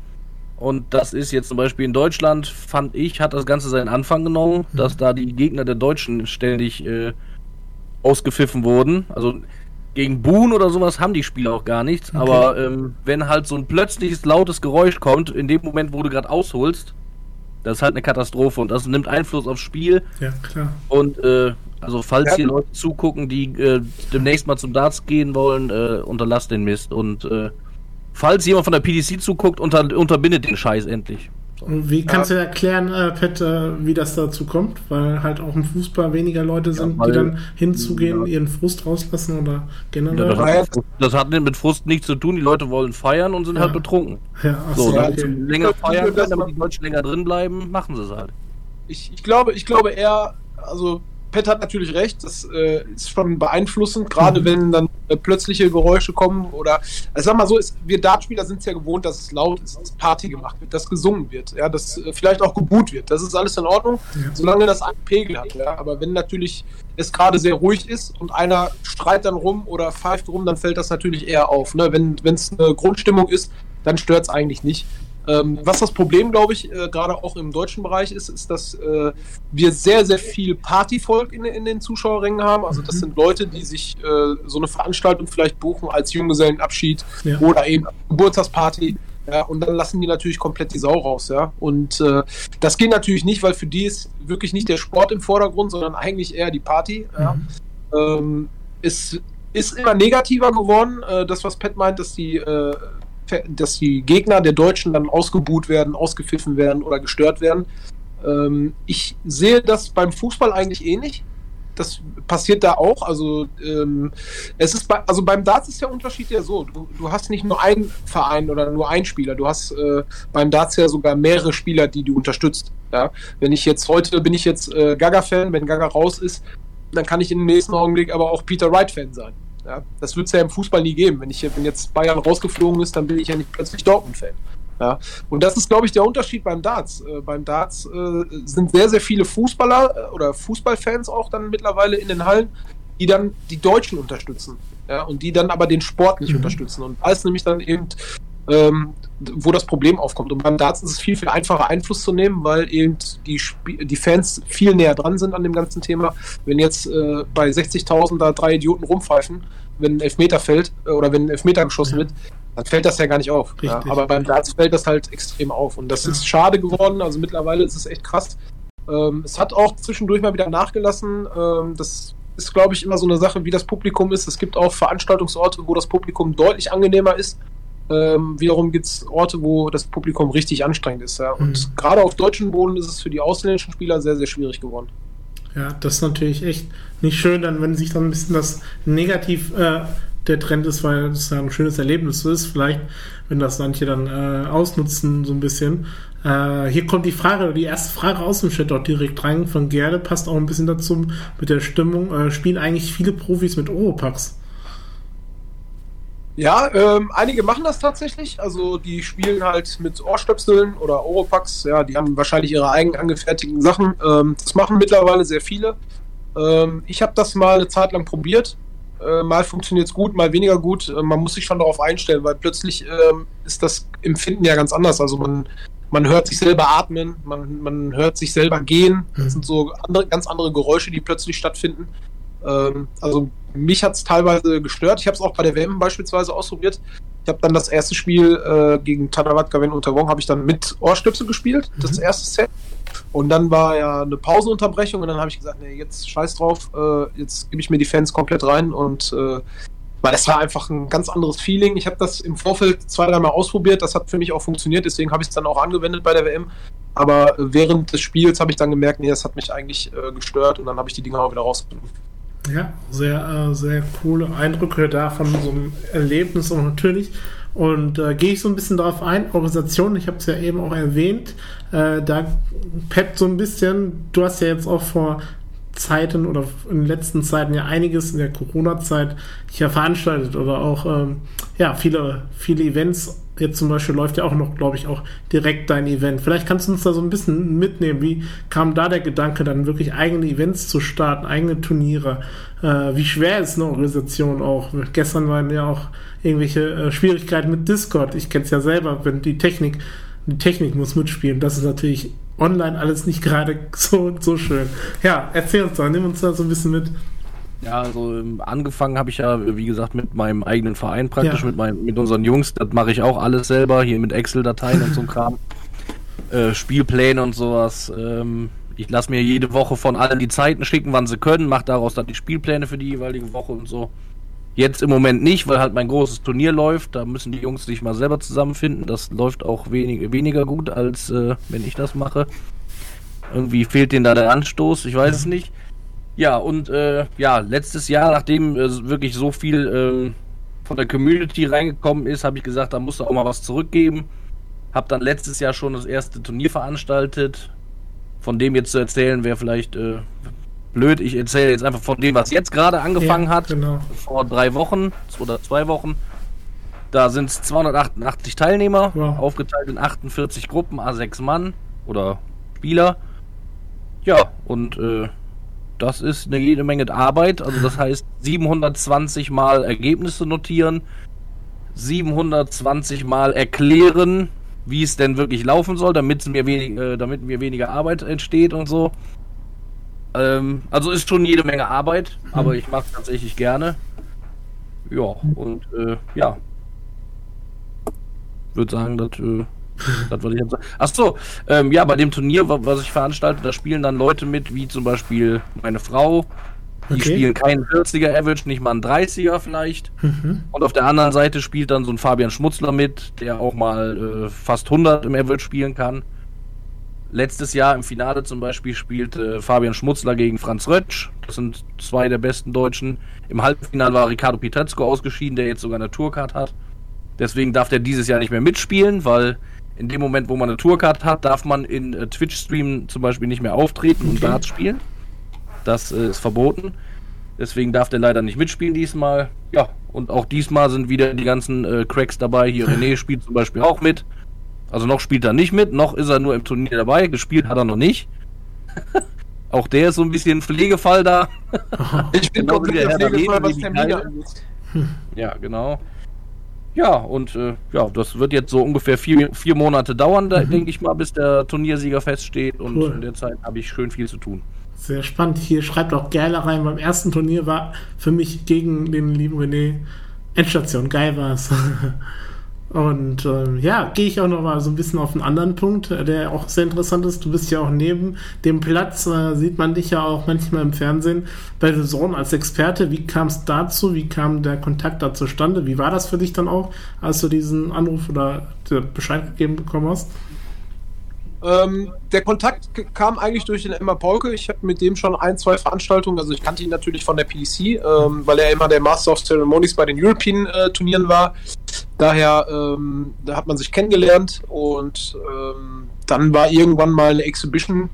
Und das ist jetzt zum Beispiel in Deutschland, fand ich, hat das Ganze seinen Anfang genommen, dass da die Gegner der Deutschen ständig äh, ausgepfiffen wurden. Also gegen Boon oder sowas haben die Spieler auch gar nichts. Aber ähm, wenn halt so ein plötzliches lautes Geräusch kommt, in dem Moment, wo du gerade ausholst, das ist halt eine Katastrophe und das nimmt Einfluss aufs Spiel. ja, klar. Und äh, also falls Ja. hier Leute zugucken, die äh, demnächst mal zum Darts gehen wollen, äh, unterlasst den Mist. Und äh, falls jemand von der PDC zuguckt, unter, unterbindet den Scheiß endlich. Und wie kannst du erklären, äh, Pat, äh, wie das dazu kommt? Weil halt auch im Fußball weniger Leute sind, weil- die dann hinzugehen, Ja. ihren Frust rauslassen oder Ja, generell. das, Ja. hat, das hat mit Frust nichts zu tun. Die Leute wollen feiern und sind Ja. halt betrunken. Ja, So, so, ja, okay. länger feiern können, damit die Deutschen länger drin bleiben, machen sie es halt. Ich, ich glaube, ich glaube eher, also Pet hat natürlich recht, das äh, ist schon beeinflussend, gerade Mhm. wenn dann äh, plötzliche Geräusche kommen oder, also sag mal so, ist, wir Dartspieler sind es ja gewohnt, dass es laut ist, dass Party gemacht wird, dass gesungen wird, ja, dass äh, vielleicht auch geboot wird. Das ist alles in Ordnung, Ja. solange das einen Pegel hat, ja. Aber wenn natürlich es gerade sehr ruhig ist und einer schreit dann rum oder pfeift rum, dann fällt das natürlich eher auf. Ne? Wenn es eine Grundstimmung ist, dann stört es eigentlich nicht. Ähm, was das Problem, glaube ich, äh, gerade auch im deutschen Bereich ist, ist, dass äh, wir sehr, sehr viel Partyvolk in, in den Zuschauerrängen haben. Also das Mhm. sind Leute, die sich äh, so eine Veranstaltung vielleicht buchen als Junggesellenabschied Ja. oder eben Geburtstagsparty. Ja, und dann lassen die natürlich komplett die Sau raus, ja. Und äh, das geht natürlich nicht, weil für die ist wirklich nicht der Sport im Vordergrund, sondern eigentlich eher die Party. Ja. Mhm. Ähm, ist, ist immer negativer geworden, äh, das, was Pat meint, dass die, äh, dass die Gegner der Deutschen dann ausgebuht werden, ausgepfiffen werden oder gestört werden. Ähm, ich sehe das beim Fußball eigentlich ähnlich das passiert da auch. Also ähm, es ist bei, also beim Darts ist der Unterschied ja so. Du, du hast nicht nur einen Verein oder nur einen Spieler. Du hast äh, beim Darts ja sogar mehrere Spieler, die du unterstützt. Ja? Wenn ich jetzt heute bin ich jetzt äh, Gaga-Fan, wenn Gaga raus ist, dann kann ich im nächsten Augenblick aber auch Peter Wright-Fan sein. Ja? Das wird es ja im Fußball nie geben. Wenn ich wenn jetzt Bayern rausgeflogen ist, dann bin ich ja nicht plötzlich Dortmund-Fan. Ja, und das ist, glaube ich, der Unterschied beim Darts. Äh, beim Darts äh, sind sehr, sehr viele Fußballer äh, oder Fußballfans auch dann mittlerweile in den Hallen, die dann die Deutschen unterstützen. Ja, und die dann aber den Sport nicht mhm. unterstützen. Und da ist nämlich dann eben, ähm, wo das Problem aufkommt. Und beim Darts ist es viel, viel einfacher Einfluss zu nehmen, weil eben die, Sp die Fans viel näher dran sind an dem ganzen Thema. Wenn jetzt äh, bei 60.000 da drei Idioten rumpfeifen, wenn ein Elfmeter fällt äh, oder wenn ein Elfmeter geschossen ja. wird, dann fällt das ja gar nicht auf. Ja, aber beim Darts fällt das halt extrem auf. Und das ja. ist schade geworden. Also mittlerweile ist es echt krass. Ähm, es hat auch zwischendurch mal wieder nachgelassen. Ähm, das ist, glaube ich, immer so eine Sache, wie das Publikum ist. Es gibt auch Veranstaltungsorte, wo das Publikum deutlich angenehmer ist. Ähm, wiederum gibt es Orte, wo das Publikum richtig anstrengend ist. Ja. Und mhm. gerade auf deutschen Boden ist es für die ausländischen Spieler sehr, sehr schwierig geworden. Ja, das ist natürlich echt nicht schön, dann, wenn sich dann ein bisschen das negativ äh, der Trend ist, weil es ja ein schönes Erlebnis ist. Vielleicht, wenn das manche dann äh, ausnutzen, so ein bisschen. Äh, hier kommt die Frage, die erste Frage aus dem Chat auch direkt rein von Gerde, passt auch ein bisschen dazu mit der Stimmung. Äh, spielen eigentlich viele Profis mit Oropax? Ja, ähm, einige machen das tatsächlich. Also die spielen halt mit Ohrstöpseln oder Oropax. Ja, die haben wahrscheinlich ihre eigen angefertigten Sachen. Ähm, das machen mittlerweile sehr viele. Ähm, ich habe das mal eine Zeit lang probiert. Äh, mal funktioniert es gut, mal weniger gut. Äh, man muss sich schon darauf einstellen, weil plötzlich ähm, ist das Empfinden ja ganz anders. Also man, man hört sich selber atmen, man, man hört sich selber gehen. Das mhm. sind so andere, ganz andere Geräusche, die plötzlich stattfinden. Ähm, also mich hat es teilweise gestört. Ich habe es auch bei der WM beispielsweise ausprobiert. Ich habe dann das erste Spiel äh, gegen Tanavat Gavin Unterwong habe ich dann mit Ohrstöpsel gespielt, mhm. das erste Set. Und dann war ja eine Pausenunterbrechung und dann habe ich gesagt, nee, jetzt scheiß drauf, äh, jetzt gebe ich mir die Fans komplett rein und äh, weil das war einfach ein ganz anderes Feeling. Ich habe das im Vorfeld zwei, dreimal ausprobiert, das hat für mich auch funktioniert, deswegen habe ich es dann auch angewendet bei der WM. Aber während des Spiels habe ich dann gemerkt, nee, das hat mich eigentlich äh, gestört und dann habe ich die Dinger auch wieder rausgenommen. Ja, sehr, äh, sehr coole Eindrücke da von so einem Erlebnis und natürlich. Und äh, gehe ich so ein bisschen darauf ein, Organisation, ich habe es ja eben auch erwähnt, äh, da Pep so ein bisschen, du hast ja jetzt auch vor Zeiten oder in den letzten Zeiten ja einiges in der Corona-Zeit hier veranstaltet oder auch ähm, ja viele, viele Events Jetzt zum Beispiel läuft ja auch noch, glaube ich, auch direkt dein Event. Vielleicht kannst du uns da so ein bisschen mitnehmen. Wie kam da der Gedanke, dann wirklich eigene Events zu starten, eigene Turniere? Äh, wie schwer ist eine Organisation auch? Gestern waren ja auch irgendwelche äh, Schwierigkeiten mit Discord. Ich kenne es ja selber, wenn die Technik, die Technik muss mitspielen. Das ist natürlich online alles nicht gerade *laughs* so, so schön. Ja, erzähl uns da, nimm uns da so ein bisschen mit. Ja, also angefangen habe ich ja, wie gesagt, mit meinem eigenen Verein praktisch, ja. mit, meinem, mit unseren Jungs. Das mache ich auch alles selber, hier mit Excel-Dateien und so Kram. *laughs* Äh, Spielpläne und sowas. Ähm, ich lasse mir jede Woche von allen die Zeiten schicken, wann sie können, mache daraus dann die Spielpläne für die jeweilige Woche und so. Jetzt im Moment nicht, weil halt mein großes Turnier läuft. Da müssen die Jungs sich mal selber zusammenfinden. Das läuft auch wenig, weniger gut, als äh, wenn ich das mache. Irgendwie fehlt denen da der Anstoß, ich weiß es nicht. Ja, und äh, ja, letztes Jahr, nachdem äh, wirklich so viel äh, von der Community reingekommen ist, habe ich gesagt, da musst du auch mal was zurückgeben. Hab dann letztes Jahr schon das erste Turnier veranstaltet. Von dem jetzt zu erzählen, wäre vielleicht äh, blöd. Ich erzähle jetzt einfach von dem, was jetzt gerade angefangen ja, hat. Genau. Vor drei Wochen oder zwei Wochen. Da sind es 288 Teilnehmer, wow. aufgeteilt in 48 Gruppen, A6 Mann oder Spieler. Ja, und äh, das ist eine jede Menge Arbeit. Also das heißt 720 Mal Ergebnisse notieren, 720 Mal erklären, wie es denn wirklich laufen soll, damit mir, wenig, äh, damit mir weniger Arbeit entsteht und so. Ähm, also ist schon jede Menge Arbeit, mhm. aber ich mache es tatsächlich gerne. Ja, und äh, ja. würde sagen, das, äh, *laughs* das würde ich jetzt sagen. Achso, ähm, ja, bei dem Turnier, was ich veranstalte, da spielen dann Leute mit, wie zum Beispiel meine Frau. Die okay. spielen keinen 40er Average, nicht mal einen 30er vielleicht. Mhm. Und auf der anderen Seite spielt dann so ein Fabian Schmutzler mit, der auch mal äh, fast 100 im Average spielen kann. Letztes Jahr im Finale zum Beispiel spielte äh, Fabian Schmutzler gegen Franz Rötsch. Das sind zwei der besten Deutschen. Im Halbfinale war Ricardo Pietrezco ausgeschieden, der jetzt sogar eine Tourcard hat. Deswegen darf der dieses Jahr nicht mehr mitspielen, weil in dem Moment, wo man eine Tourcard hat, darf man in äh, Twitch-Stream zum Beispiel nicht mehr auftreten und Darts spielen. Das äh, ist verboten. Deswegen darf der leider nicht mitspielen diesmal. Ja, und auch diesmal sind wieder die ganzen äh, Cracks dabei. Hier René *laughs* spielt zum Beispiel auch mit. Also noch spielt er nicht mit, noch ist er nur im Turnier dabei. Gespielt hat er noch nicht. *laughs* auch der ist so ein bisschen Pflegefall da. *laughs* ich bin genau komplett der Pflegefall, was Termine angeht. Ja, genau. Ja, und äh, ja, das wird jetzt so ungefähr vier, vier Monate dauern, mhm. denke ich mal, bis der Turniersieger feststeht. Und cool. in der Zeit habe ich schön viel zu tun. Sehr spannend. Hier schreibt auch Gerle rein. Beim ersten Turnier war für mich gegen den lieben René Endstation. Geil war es. *laughs* Und äh, ja, gehe ich auch noch mal so ein bisschen auf einen anderen Punkt, äh, der auch sehr interessant ist. Du bist ja auch neben dem Platz, äh, sieht man dich ja auch manchmal im Fernsehen bei The Zone als Experte. Wie kam es dazu? Wie kam der Kontakt da zustande? Wie war das für dich dann auch, als du diesen Anruf oder Bescheid gegeben bekommen hast? Ähm, der Kontakt kam eigentlich durch den Emma Polke. Ich habe mit dem schon ein, zwei Veranstaltungen, also ich kannte ihn natürlich von der PDC, ähm, weil er immer der Master of Ceremonies bei den European äh, Turnieren war. Daher, ähm, da hat man sich kennengelernt und ähm, dann war irgendwann mal eine Exhibition,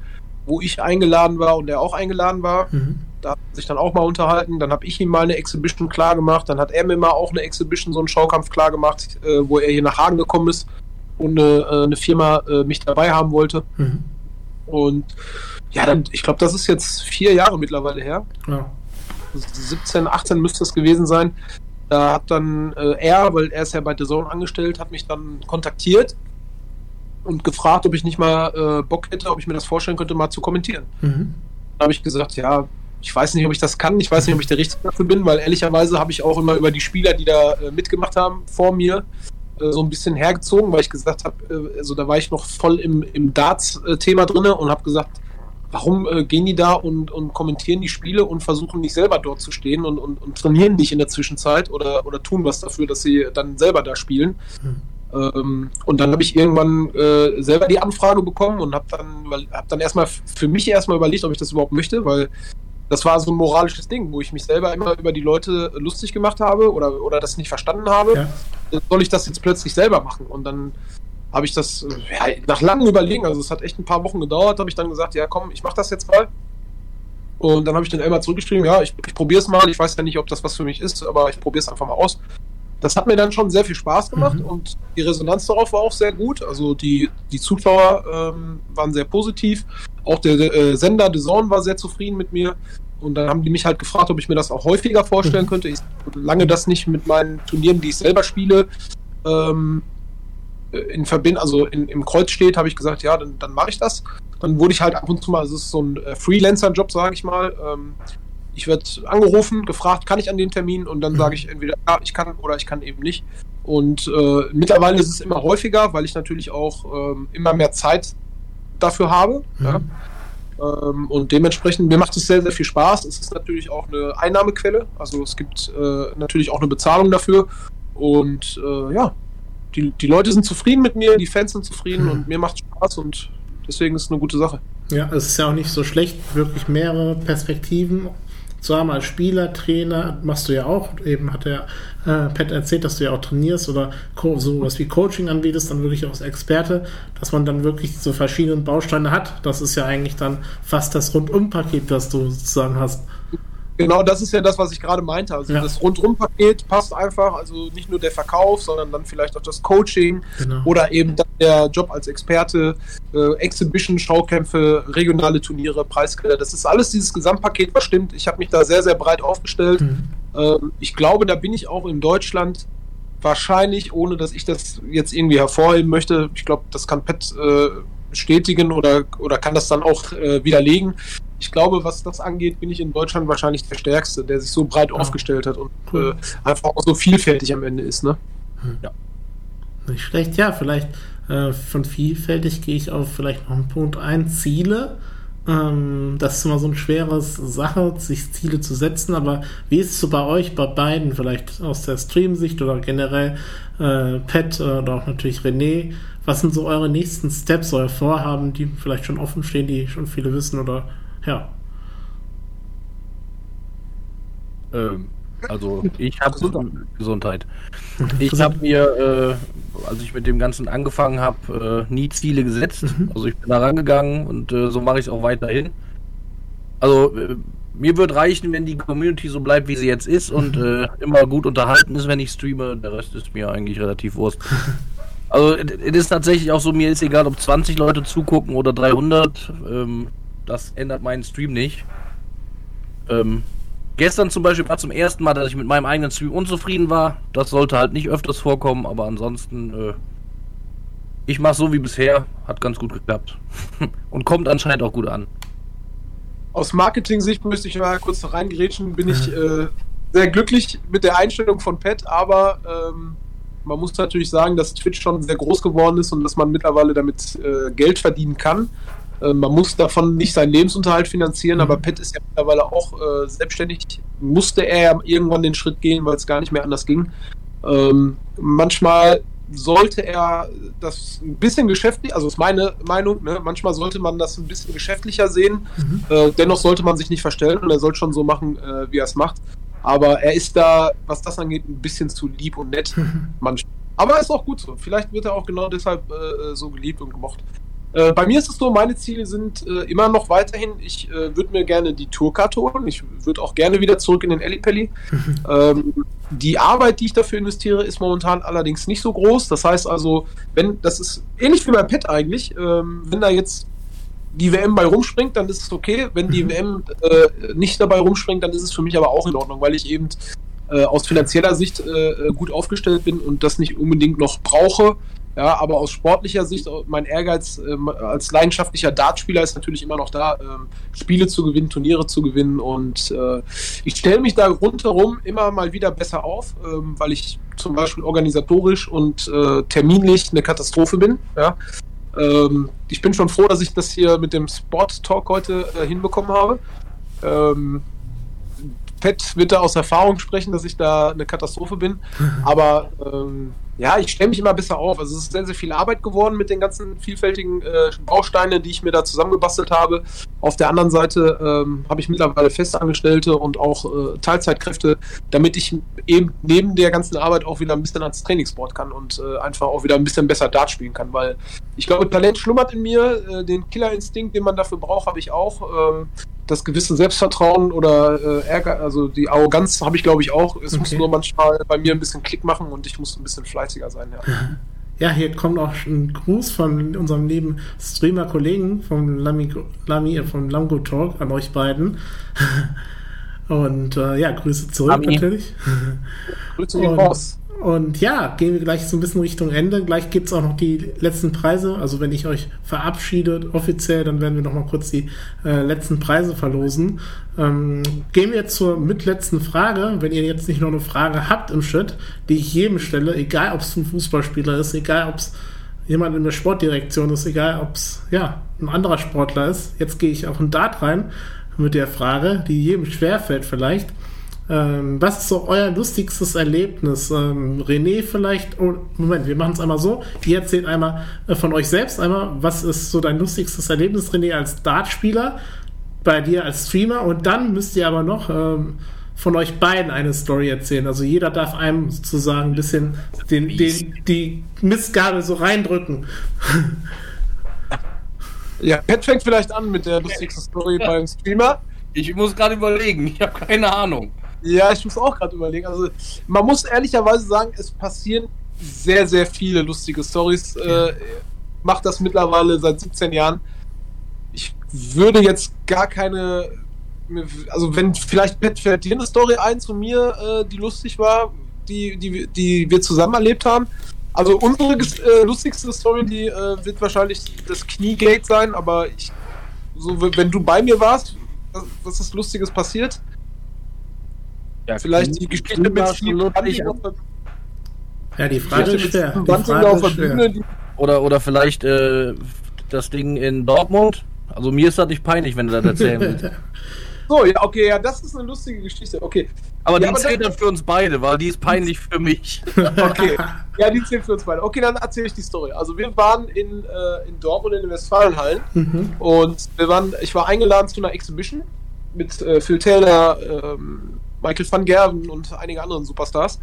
wo ich eingeladen war und er auch eingeladen war. Mhm. Da hat man sich dann auch mal unterhalten. Dann habe ich ihm mal eine Exhibition klar gemacht. Dann hat er mir mal auch eine Exhibition, so einen Schaukampf klar gemacht, äh, wo er hier nach Hagen gekommen ist und eine, äh, eine Firma äh, mich dabei haben wollte. Mhm. Und ja, dann, ich glaube, das ist jetzt vier Jahre mittlerweile her. Ja. 17, 18 müsste es gewesen sein. Da hat dann äh, er, weil er ist ja bei The Zone angestellt, hat mich dann kontaktiert und gefragt, ob ich nicht mal äh, Bock hätte, ob ich mir das vorstellen könnte, mal zu kommentieren. Mhm. Da habe ich gesagt, ja, ich weiß nicht, ob ich das kann, ich weiß nicht, ob ich der Richtige dafür bin, weil ehrlicherweise habe ich auch immer über die Spieler, die da äh, mitgemacht haben, vor mir, so ein bisschen hergezogen, weil ich gesagt habe, äh, also da war ich noch voll im, im Darts-Thema drin und habe gesagt, warum äh, gehen die da und, und kommentieren die Spiele und versuchen nicht selber dort zu stehen und, und, und trainieren nicht in der Zwischenzeit oder, oder tun was dafür, dass sie dann selber da spielen. Hm. Ähm, und dann habe ich irgendwann äh, selber die Anfrage bekommen und habe dann, hab dann erstmal für mich erstmal überlegt, ob ich das überhaupt möchte, weil das war so ein moralisches Ding, wo ich mich selber immer über die Leute lustig gemacht habe oder, oder das nicht verstanden habe. Ja. Soll ich das jetzt plötzlich selber machen? Und dann habe ich das ja, nach langem Überlegen, also es hat echt ein paar Wochen gedauert, habe ich dann gesagt, ja komm, ich mache das jetzt mal. Und dann habe ich den Elmar zurückgeschrieben, ja, ich, ich probiere es mal, ich weiß ja nicht, ob das was für mich ist, aber ich probiere es einfach mal aus. Das hat mir dann schon sehr viel Spaß gemacht mhm. und die Resonanz darauf war auch sehr gut. Also die, die Zuschauer ähm, waren sehr positiv. Auch der, äh, Sender The Zone war sehr zufrieden mit mir. Und dann haben die mich halt gefragt, ob ich mir das auch häufiger vorstellen mhm. könnte. Ich lange das nicht mit meinen Turnieren, die ich selber spiele, ähm, in Verbindung, also in, im Kreuz steht, habe ich gesagt, ja, dann, dann mache ich das. Dann wurde ich halt ab und zu mal, also es ist so ein äh, Freelancer-Job, sage ich mal. Ähm, ich werde angerufen, gefragt, kann ich an den Termin und dann sage ich entweder ja, ich kann oder ich kann eben nicht. Und äh, mittlerweile ist es immer häufiger, weil ich natürlich auch ähm, immer mehr Zeit dafür habe. Mhm. Ja. Ähm, und dementsprechend, mir macht es sehr, sehr viel Spaß. Es ist natürlich auch eine Einnahmequelle. Also es gibt äh, natürlich auch eine Bezahlung dafür. Und äh, ja, die, die Leute sind zufrieden mit mir, die Fans sind zufrieden mhm. und mir macht Spaß und deswegen ist es eine gute Sache. Ja, es ist ja auch nicht so schlecht, wirklich mehrere Perspektiven zu haben als Spieler, Trainer, machst du ja auch. Eben hat der äh, Pat erzählt, dass du ja auch trainierst oder sowas wie Coaching anbietest, dann wirklich auch als Experte, dass man dann wirklich so verschiedene Bausteine hat. Das ist ja eigentlich dann fast das Rundumpaket, das du sozusagen hast. Genau, das ist ja das, was ich gerade meinte. Also ja. das Rundum-Paket passt einfach, also nicht nur der Verkauf, sondern dann vielleicht auch das Coaching genau. oder eben der Job als Experte, äh, Exhibition, Schaukämpfe, regionale Turniere, Preisgelder. Das ist alles dieses Gesamtpaket, was stimmt. Ich habe mich da sehr, sehr breit aufgestellt. Mhm. Ähm, ich glaube, da bin ich auch in Deutschland wahrscheinlich, ohne dass ich das jetzt irgendwie hervorheben möchte. Ich glaube, das kann Pet äh, bestätigen oder, oder kann das dann auch äh, widerlegen ich glaube, was das angeht, bin ich in Deutschland wahrscheinlich der Stärkste, der sich so breit ja. aufgestellt hat und cool. äh, einfach auch so vielfältig am Ende ist. Ne? Hm. Ja. Nicht schlecht, ja, vielleicht äh, von vielfältig gehe ich auf vielleicht noch einen Punkt ein, Ziele. Ähm, das ist immer so eine schwere Sache, sich Ziele zu setzen, aber wie ist es so bei euch, bei beiden, vielleicht aus der Stream-Sicht oder generell äh, Pat oder auch natürlich René, was sind so eure nächsten Steps, eure Vorhaben, die vielleicht schon offen stehen, die schon viele wissen oder ja? Ähm, also ich habe Gesundheit. *laughs* Ich habe mir, äh, als ich mit dem Ganzen angefangen habe, äh, nie Ziele gesetzt. Mhm. Also ich bin da rangegangen und äh, so mache ich es auch weiterhin. Also äh, mir wird reichen, wenn die Community so bleibt, wie sie jetzt ist und äh, *laughs* immer gut unterhalten ist, wenn ich streame. Der Rest ist mir eigentlich relativ wurscht. *laughs* Also es ist tatsächlich auch so, mir ist egal, ob 20 Leute zugucken oder 300. Ähm, das ändert meinen Stream nicht. Ähm, Gestern zum Beispiel war zum ersten Mal, dass ich mit meinem eigenen Stream unzufrieden war. Das sollte halt nicht öfters vorkommen, aber ansonsten, äh, ich mache so wie bisher. Hat ganz gut geklappt. *laughs* Und kommt anscheinend auch gut an. Aus Marketing-Sicht müsste ich mal kurz noch reingerätschen. Bin ich *laughs* äh, sehr glücklich mit der Einstellung von Pat, aber ähm, man muss natürlich sagen, dass Twitch schon sehr groß geworden ist und dass man mittlerweile damit äh, Geld verdienen kann. Äh, man muss davon nicht seinen Lebensunterhalt finanzieren, mhm. aber Pet ist ja mittlerweile auch äh, selbstständig. Musste er ja irgendwann den Schritt gehen, weil es gar nicht mehr anders ging. Ähm, manchmal sollte er das ein bisschen geschäftlich, also ist meine Meinung, ne? manchmal sollte man das ein bisschen geschäftlicher sehen. Mhm. Äh, dennoch sollte man sich nicht verstellen und er soll schon so machen, äh, wie er es macht. Aber er ist da, was das angeht, ein bisschen zu lieb und nett *laughs* manchmal. Aber ist auch gut so. Vielleicht wird er auch genau deshalb äh, so geliebt und gemocht. Äh, bei mir ist es so, meine Ziele sind äh, immer noch weiterhin, ich äh, würde mir gerne die Tourkarte holen. Ich würde auch gerne wieder zurück in den Ellipelli. *laughs* ähm, die Arbeit, die ich dafür investiere, ist momentan allerdings nicht so groß. Das heißt also, wenn, das ist ähnlich wie beim Pet eigentlich, ähm, wenn da jetzt die WM bei rumspringt, dann ist es okay. Wenn die WM mhm. äh, nicht dabei rumspringt, dann ist es für mich aber auch in Ordnung, weil ich eben äh, aus finanzieller Sicht äh, gut aufgestellt bin und das nicht unbedingt noch brauche. Ja, aber aus sportlicher Sicht, äh, mein Ehrgeiz ähm, als leidenschaftlicher Dartspieler ist natürlich immer noch da, ähm, Spiele zu gewinnen, Turniere zu gewinnen. Und äh, ich stelle mich da rundherum immer mal wieder besser auf, ähm, weil ich zum Beispiel organisatorisch und äh, terminlich eine Katastrophe bin. Ja. Ähm, ich bin schon froh, dass ich das hier mit dem Sport Talk heute äh, hinbekommen habe. Ähm, Pet wird da aus Erfahrung sprechen, dass ich da eine Katastrophe bin. *laughs* Aber ähm, ja, ich stelle mich immer besser auf. Also es ist sehr, sehr viel Arbeit geworden mit den ganzen vielfältigen äh, Bausteinen, die ich mir da zusammengebastelt habe. Auf der anderen Seite ähm, habe ich mittlerweile Festangestellte und auch äh, Teilzeitkräfte, damit ich eben neben der ganzen Arbeit auch wieder ein bisschen ans Trainingssport kann und äh, einfach auch wieder ein bisschen besser Dart spielen kann. Weil ich glaube, Talent schlummert in mir. Äh, den Killerinstinkt, den man dafür braucht, habe ich auch. Ähm, das gewisse Selbstvertrauen oder äh, Ärger, also die Arroganz habe ich glaube ich auch. Es okay. muss nur manchmal bei mir ein bisschen Klick machen und ich muss ein bisschen fleißiger sein, ja. Ja, hier kommt auch ein Gruß von unserem lieben Streamer-Kollegen vom Lami, Lami äh, vom Lamgo Talk an euch beiden. *laughs* Und äh, ja, Grüße zurück Lami. natürlich. Grüße *laughs* den Boss. Und ja, gehen wir gleich so ein bisschen Richtung Ende. Gleich gibt es auch noch die letzten Preise. Also wenn ich euch verabschiede offiziell, dann werden wir noch mal kurz die äh, letzten Preise verlosen. Ähm, gehen wir zur mitletzten Frage. Wenn ihr jetzt nicht noch eine Frage habt im Schritt, die ich jedem stelle, egal ob es ein Fußballspieler ist, egal ob es jemand in der Sportdirektion ist, egal ob es ja, ein anderer Sportler ist. Jetzt gehe ich auch in Dart rein mit der Frage, die jedem schwerfällt vielleicht. Ähm, was ist so euer lustigstes Erlebnis? Ähm, René vielleicht, oh, Moment, wir machen es einmal so. Ihr erzählt einmal äh, von euch selbst einmal, was ist so dein lustigstes Erlebnis, René, als Dartspieler, bei dir als Streamer und dann müsst ihr aber noch ähm, von euch beiden eine Story erzählen. Also jeder darf einem sozusagen ein bisschen den, den, die Missgabe so reindrücken. Ja, Pat fängt vielleicht an mit der lustigsten Story beim Streamer. Ich muss gerade überlegen, ich habe keine Ahnung. Ja, ich muss auch gerade überlegen. Also, man muss ehrlicherweise sagen, es passieren sehr, sehr viele lustige Stories. Äh, macht das mittlerweile seit 17 Jahren. Ich würde jetzt gar keine. Also, wenn vielleicht Pet fällt dir eine Story ein zu mir, äh, die lustig war, die, die, die wir zusammen erlebt haben. Also, unsere äh, lustigste Story, die äh, wird wahrscheinlich das Kniegate sein, aber ich, so, wenn du bei mir warst, was ist Lustiges passiert? Ja, Vielleicht die Geschichte mit Steve Ja, die Frage ist schwer. Die Frage ist schwer. Oder, oder vielleicht äh, das Ding in Dortmund. Also mir ist das nicht peinlich, wenn du das erzählen willst. *laughs* So, ja, okay, ja, das ist eine lustige Geschichte. Okay. Aber Ja, die aber zählt dann für uns beide, weil die ist peinlich für mich. *laughs* Okay. *laughs* Ja, die zählt für uns beide. Okay, dann erzähle ich die Story. Also wir waren in, äh, in Dortmund in den Westfalenhallen Mhm. und wir waren, ich war eingeladen zu einer Exhibition mit äh, Phil Taylor, ähm, Michael van Gerven und einigen anderen Superstars.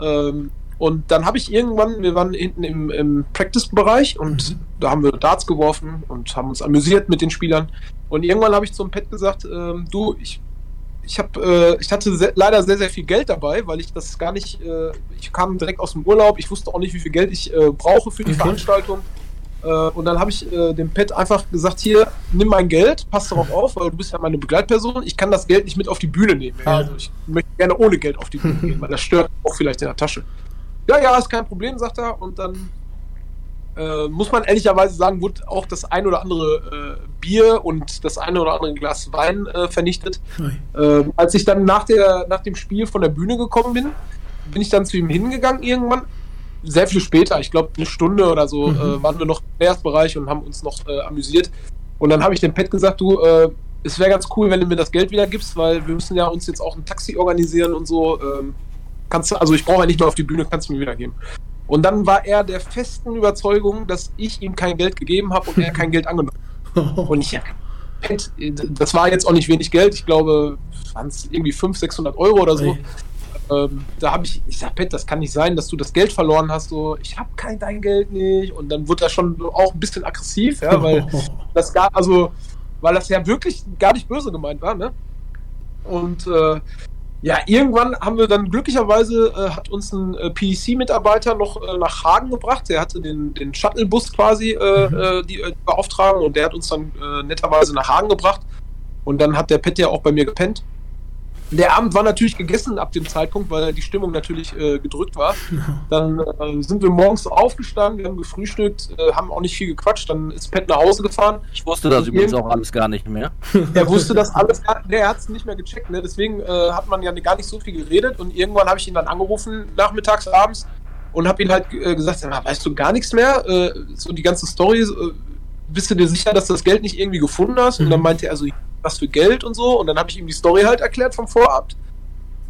Ähm, und dann habe ich irgendwann, wir waren hinten im, im Practice-Bereich und da haben wir Darts geworfen und haben uns amüsiert mit den Spielern. Und irgendwann habe ich zum Pet gesagt, ähm, du, ich, ich habe, äh, ich hatte sehr, leider sehr, sehr viel Geld dabei, weil ich das gar nicht, äh, ich kam direkt aus dem Urlaub, ich wusste auch nicht, wie viel Geld ich äh, brauche für die Okay. Veranstaltung. Äh, und dann habe ich äh, dem Pet einfach gesagt, hier, nimm mein Geld, pass darauf auf, weil du bist ja meine Begleitperson. Ich kann das Geld nicht mit auf die Bühne nehmen. Ja? Also ich möchte gerne ohne Geld auf die Bühne gehen, weil das stört auch vielleicht in der Tasche. Ja, ja, ist kein Problem, sagt er. Und dann äh, muss man ehrlicherweise sagen, wurde auch das ein oder andere äh, Bier und das eine oder andere Glas Wein äh, vernichtet. Ähm, als ich dann nach, der, nach dem Spiel von der Bühne gekommen bin, bin ich dann zu ihm hingegangen irgendwann. Sehr viel später, ich glaube eine Stunde oder so, Mhm. äh, waren wir noch im Erstbereich und haben uns noch äh, amüsiert. Und dann habe ich dem Pet gesagt, du, äh, es wäre ganz cool, wenn du mir das Geld wieder gibst, weil wir müssen ja uns jetzt auch ein Taxi organisieren und so. Ähm, kannst du, also ich brauche ja nicht mehr auf die Bühne, kannst du mir wieder geben. Und dann war er der festen Überzeugung, dass ich ihm kein Geld gegeben habe und er kein Geld angenommen hat. *laughs* Und ich, Pet, das war jetzt auch nicht wenig Geld, ich glaube, waren es irgendwie 500, 600 Euro oder so. Ähm, da habe ich, ich sag, Pet, das kann nicht sein, dass du das Geld verloren hast. So, ich habe kein dein Geld nicht. Und dann wurde er schon auch ein bisschen aggressiv, ja, weil *laughs* das gar, also, weil das ja wirklich gar nicht böse gemeint war, ne? Und äh, ja, irgendwann haben wir dann glücklicherweise äh, hat uns ein äh, PDC-Mitarbeiter noch äh, nach Hagen gebracht. Der hatte den, den Shuttlebus quasi äh, Mhm. äh, die äh, Beauftragung und der hat uns dann äh, netterweise nach Hagen gebracht. Und dann hat der Pet ja auch bei mir gepennt. Der Abend war natürlich gegessen ab dem Zeitpunkt, weil die Stimmung natürlich äh, gedrückt war. *laughs* Dann äh, sind wir morgens aufgestanden, wir haben gefrühstückt, äh, haben auch nicht viel gequatscht. Dann ist Pet nach Hause gefahren. Ich wusste das übrigens auch alles gar nicht mehr. *laughs* Er wusste das alles, gar- nee, er hat es nicht mehr gecheckt, ne? deswegen äh, hat man ja gar nicht so viel geredet und irgendwann habe ich ihn dann angerufen, nachmittags, abends und habe ihm halt äh, gesagt, sag mal, weißt du gar nichts mehr, äh, so die ganze Story, äh, bist du dir sicher, dass du das Geld nicht irgendwie gefunden hast? Und Mhm. dann meinte er, also was für Geld und so und dann habe ich ihm die Story halt erklärt vom Vorabend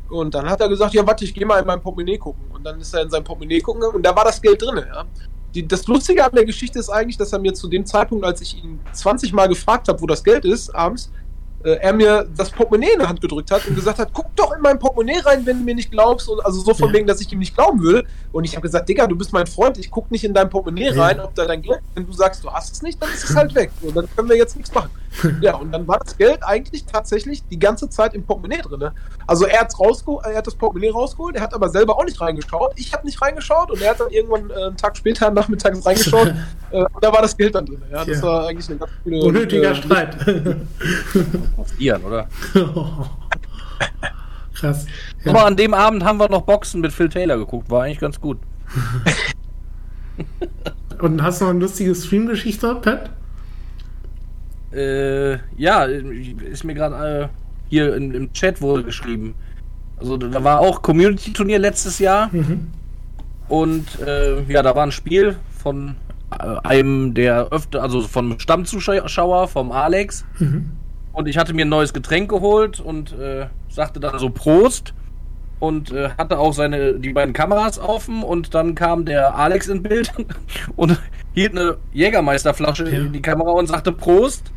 und dann hat er gesagt, ja warte, ich gehe mal in mein Portemonnaie gucken und dann ist er in sein Portemonnaie gucken und da war das Geld drin, ja. Die, das Lustige an der Geschichte ist eigentlich, dass er mir zu dem Zeitpunkt, als ich ihn 20 Mal gefragt habe, wo das Geld ist, abends, äh, er mir das Portemonnaie in die Hand gedrückt hat und gesagt hat, guck doch in mein Portemonnaie rein, wenn du mir nicht glaubst. Und also so von Ja. wegen, dass ich ihm nicht glauben will. Und ich habe gesagt, Digga, du bist mein Freund, ich guck nicht in dein Portemonnaie Ja. rein, ob da dein Geld Wenn du sagst, du hast es nicht, dann ist es halt weg. Und dann können wir jetzt nichts machen. *laughs* Ja, und dann war das Geld eigentlich tatsächlich die ganze Zeit im Portemonnaie drin. Also er, hat's rausgeholt, er hat das Portemonnaie rausgeholt, er hat aber selber auch nicht reingeschaut. Ich habe nicht reingeschaut und er hat dann irgendwann äh, einen Tag später nachmittags *laughs* reingeschaut äh, und da war das Geld dann drin. Ja, das Ja. war eigentlich eine ganz coole. Unnötiger äh, Streit. *laughs* Ian, oder? Krass. Aber Ja. an dem Abend haben wir noch Boxen mit Phil Taylor geguckt. War eigentlich ganz gut. Und hast du noch eine lustige Stream-Geschichte, Pat? Äh, ja, ist mir gerade äh, hier in, im Chat wurde geschrieben. Also da war auch Community-Turnier letztes Jahr Mhm. und äh, ja, da war ein Spiel von äh, einem der öfter, also vom Stammzuschauer, vom Alex. Mhm. Und ich hatte mir ein neues Getränk geholt und äh, sagte dann so Prost und äh, hatte auch seine die beiden Kameras offen und dann kam der Alex ins Bild *laughs* und hielt eine Jägermeisterflasche Ja. in die Kamera und sagte Prost.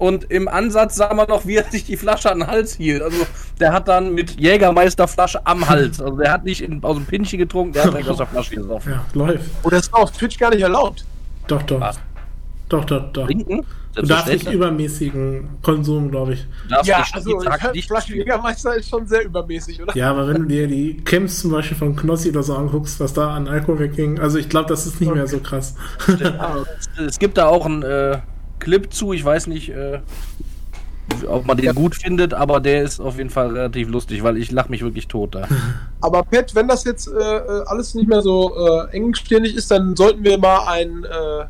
Und im Ansatz sah man noch, wie er sich die Flasche an den Hals hielt. Also der hat dann mit Jägermeisterflasche am Hals. Also der hat nicht in, aus dem Pinchen getrunken, der hat direkt aus der Flasche gesoffen. Ja, läuft. Und das ist auf Twitch gar nicht erlaubt. Doch, doch. Was? Doch, doch, doch. Trinken? Du darfst nicht übermäßigen Konsum, glaube ich. Ja, also Flasche Jägermeister ist schon sehr übermäßig, oder? Ja, aber wenn du dir die Camps zum Beispiel von Knossi oder so anguckst, was da an Alkohol wegging, also ich glaube, das ist nicht mehr so krass. Ah, Es gibt da auch einen äh, Clip zu, ich weiß nicht, äh, ob man den gut findet, aber der ist auf jeden Fall relativ lustig, weil ich lache mich wirklich tot da. *laughs* Aber Pat, wenn das jetzt äh, äh, alles nicht mehr so äh, engstirnig ist, dann sollten wir mal ein äh,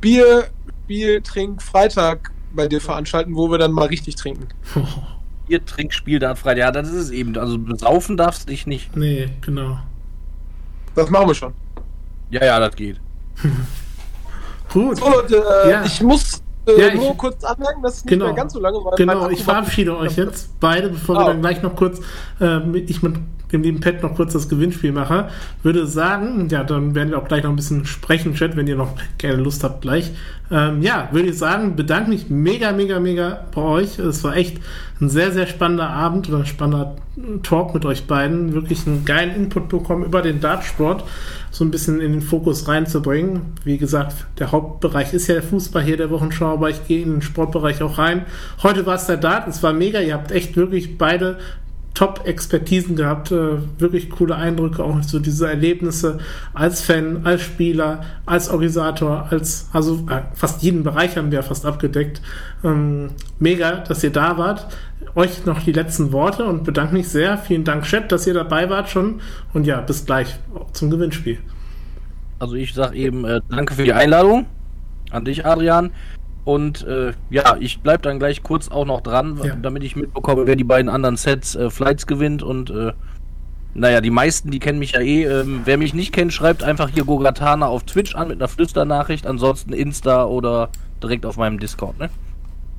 Bier, Spiel, Trink, Freitag bei dir veranstalten, wo wir dann mal richtig trinken. *laughs* Ihr Trinkspiel da Freitag, ja, das ist es eben. Also besaufen darfst dich nicht. nee, genau. Das machen wir schon. Ja, ja, das geht. *laughs* Gut. So, Leute, äh, ja. ich muss äh, ja, nur kurz anmerken, dass es nicht genau, mehr ganz so lange war. Genau, ich verabschiede euch jetzt beide, bevor ah. wir dann gleich noch kurz, äh, mit, ich mit dem lieben Pet noch kurz das Gewinnspiel mache. Würde sagen, ja, dann werden wir auch gleich noch ein bisschen sprechen, Chat, wenn ihr noch gerne Lust habt gleich. Ähm, ja, würde ich sagen, bedanke mich mega, mega, mega bei euch. Es war echt ein sehr, sehr spannender Abend oder ein spannender Talk mit euch beiden. Wirklich einen geilen Input bekommen über den Dartsport so ein bisschen in den Fokus reinzubringen. Wie gesagt, der Hauptbereich ist ja der Fußball hier der Wochenschau, aber ich gehe in den Sportbereich auch rein. Heute war es der Dart, es war mega. Ihr habt echt wirklich beide Top-Expertisen gehabt, äh, wirklich coole Eindrücke, auch so diese Erlebnisse als Fan, als Spieler, als Organisator, als, also äh, fast jeden Bereich haben wir fast abgedeckt. Ähm, mega, dass ihr da wart. Euch noch die letzten Worte und bedanke mich sehr. Vielen Dank, Chat, dass ihr dabei wart schon. Und ja, bis gleich zum Gewinnspiel. Also ich sage eben äh, danke für die Einladung an dich, Adrian. Und äh, ja, ich bleibe dann gleich kurz auch noch dran, ja. damit ich mitbekomme, wer die beiden anderen Sets äh, Flights gewinnt. Und äh, naja, die meisten, die kennen mich ja eh. Ähm, wer mich nicht kennt, schreibt einfach hier Gogatana auf Twitch an mit einer Flüsternachricht. Ansonsten Insta oder direkt auf meinem Discord. Ne?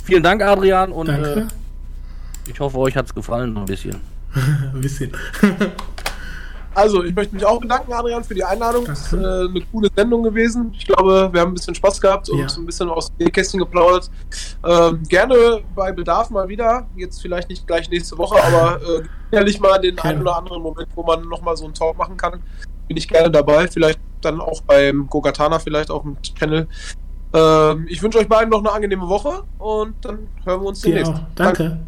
Vielen Dank, Adrian. Und äh, ich hoffe, euch hat es gefallen ein bisschen. *laughs* ein bisschen. *laughs* Also, ich möchte mich auch bedanken, Adrian, für die Einladung. Es ist äh, eine coole Sendung gewesen. Ich glaube, wir haben ein bisschen Spaß gehabt und ja. ein bisschen aus dem Kästchen geplaudert. Ähm, gerne bei Bedarf mal wieder. Jetzt vielleicht nicht gleich nächste Woche, aber äh, sicherlich mal den einen oder anderen Moment, wo man nochmal so einen Talk machen kann. Bin ich gerne dabei. Vielleicht dann auch beim Gogatana, vielleicht auch im Channel. Ähm, ich wünsche euch beiden noch eine angenehme Woche und dann hören wir uns demnächst. Danke. Danke.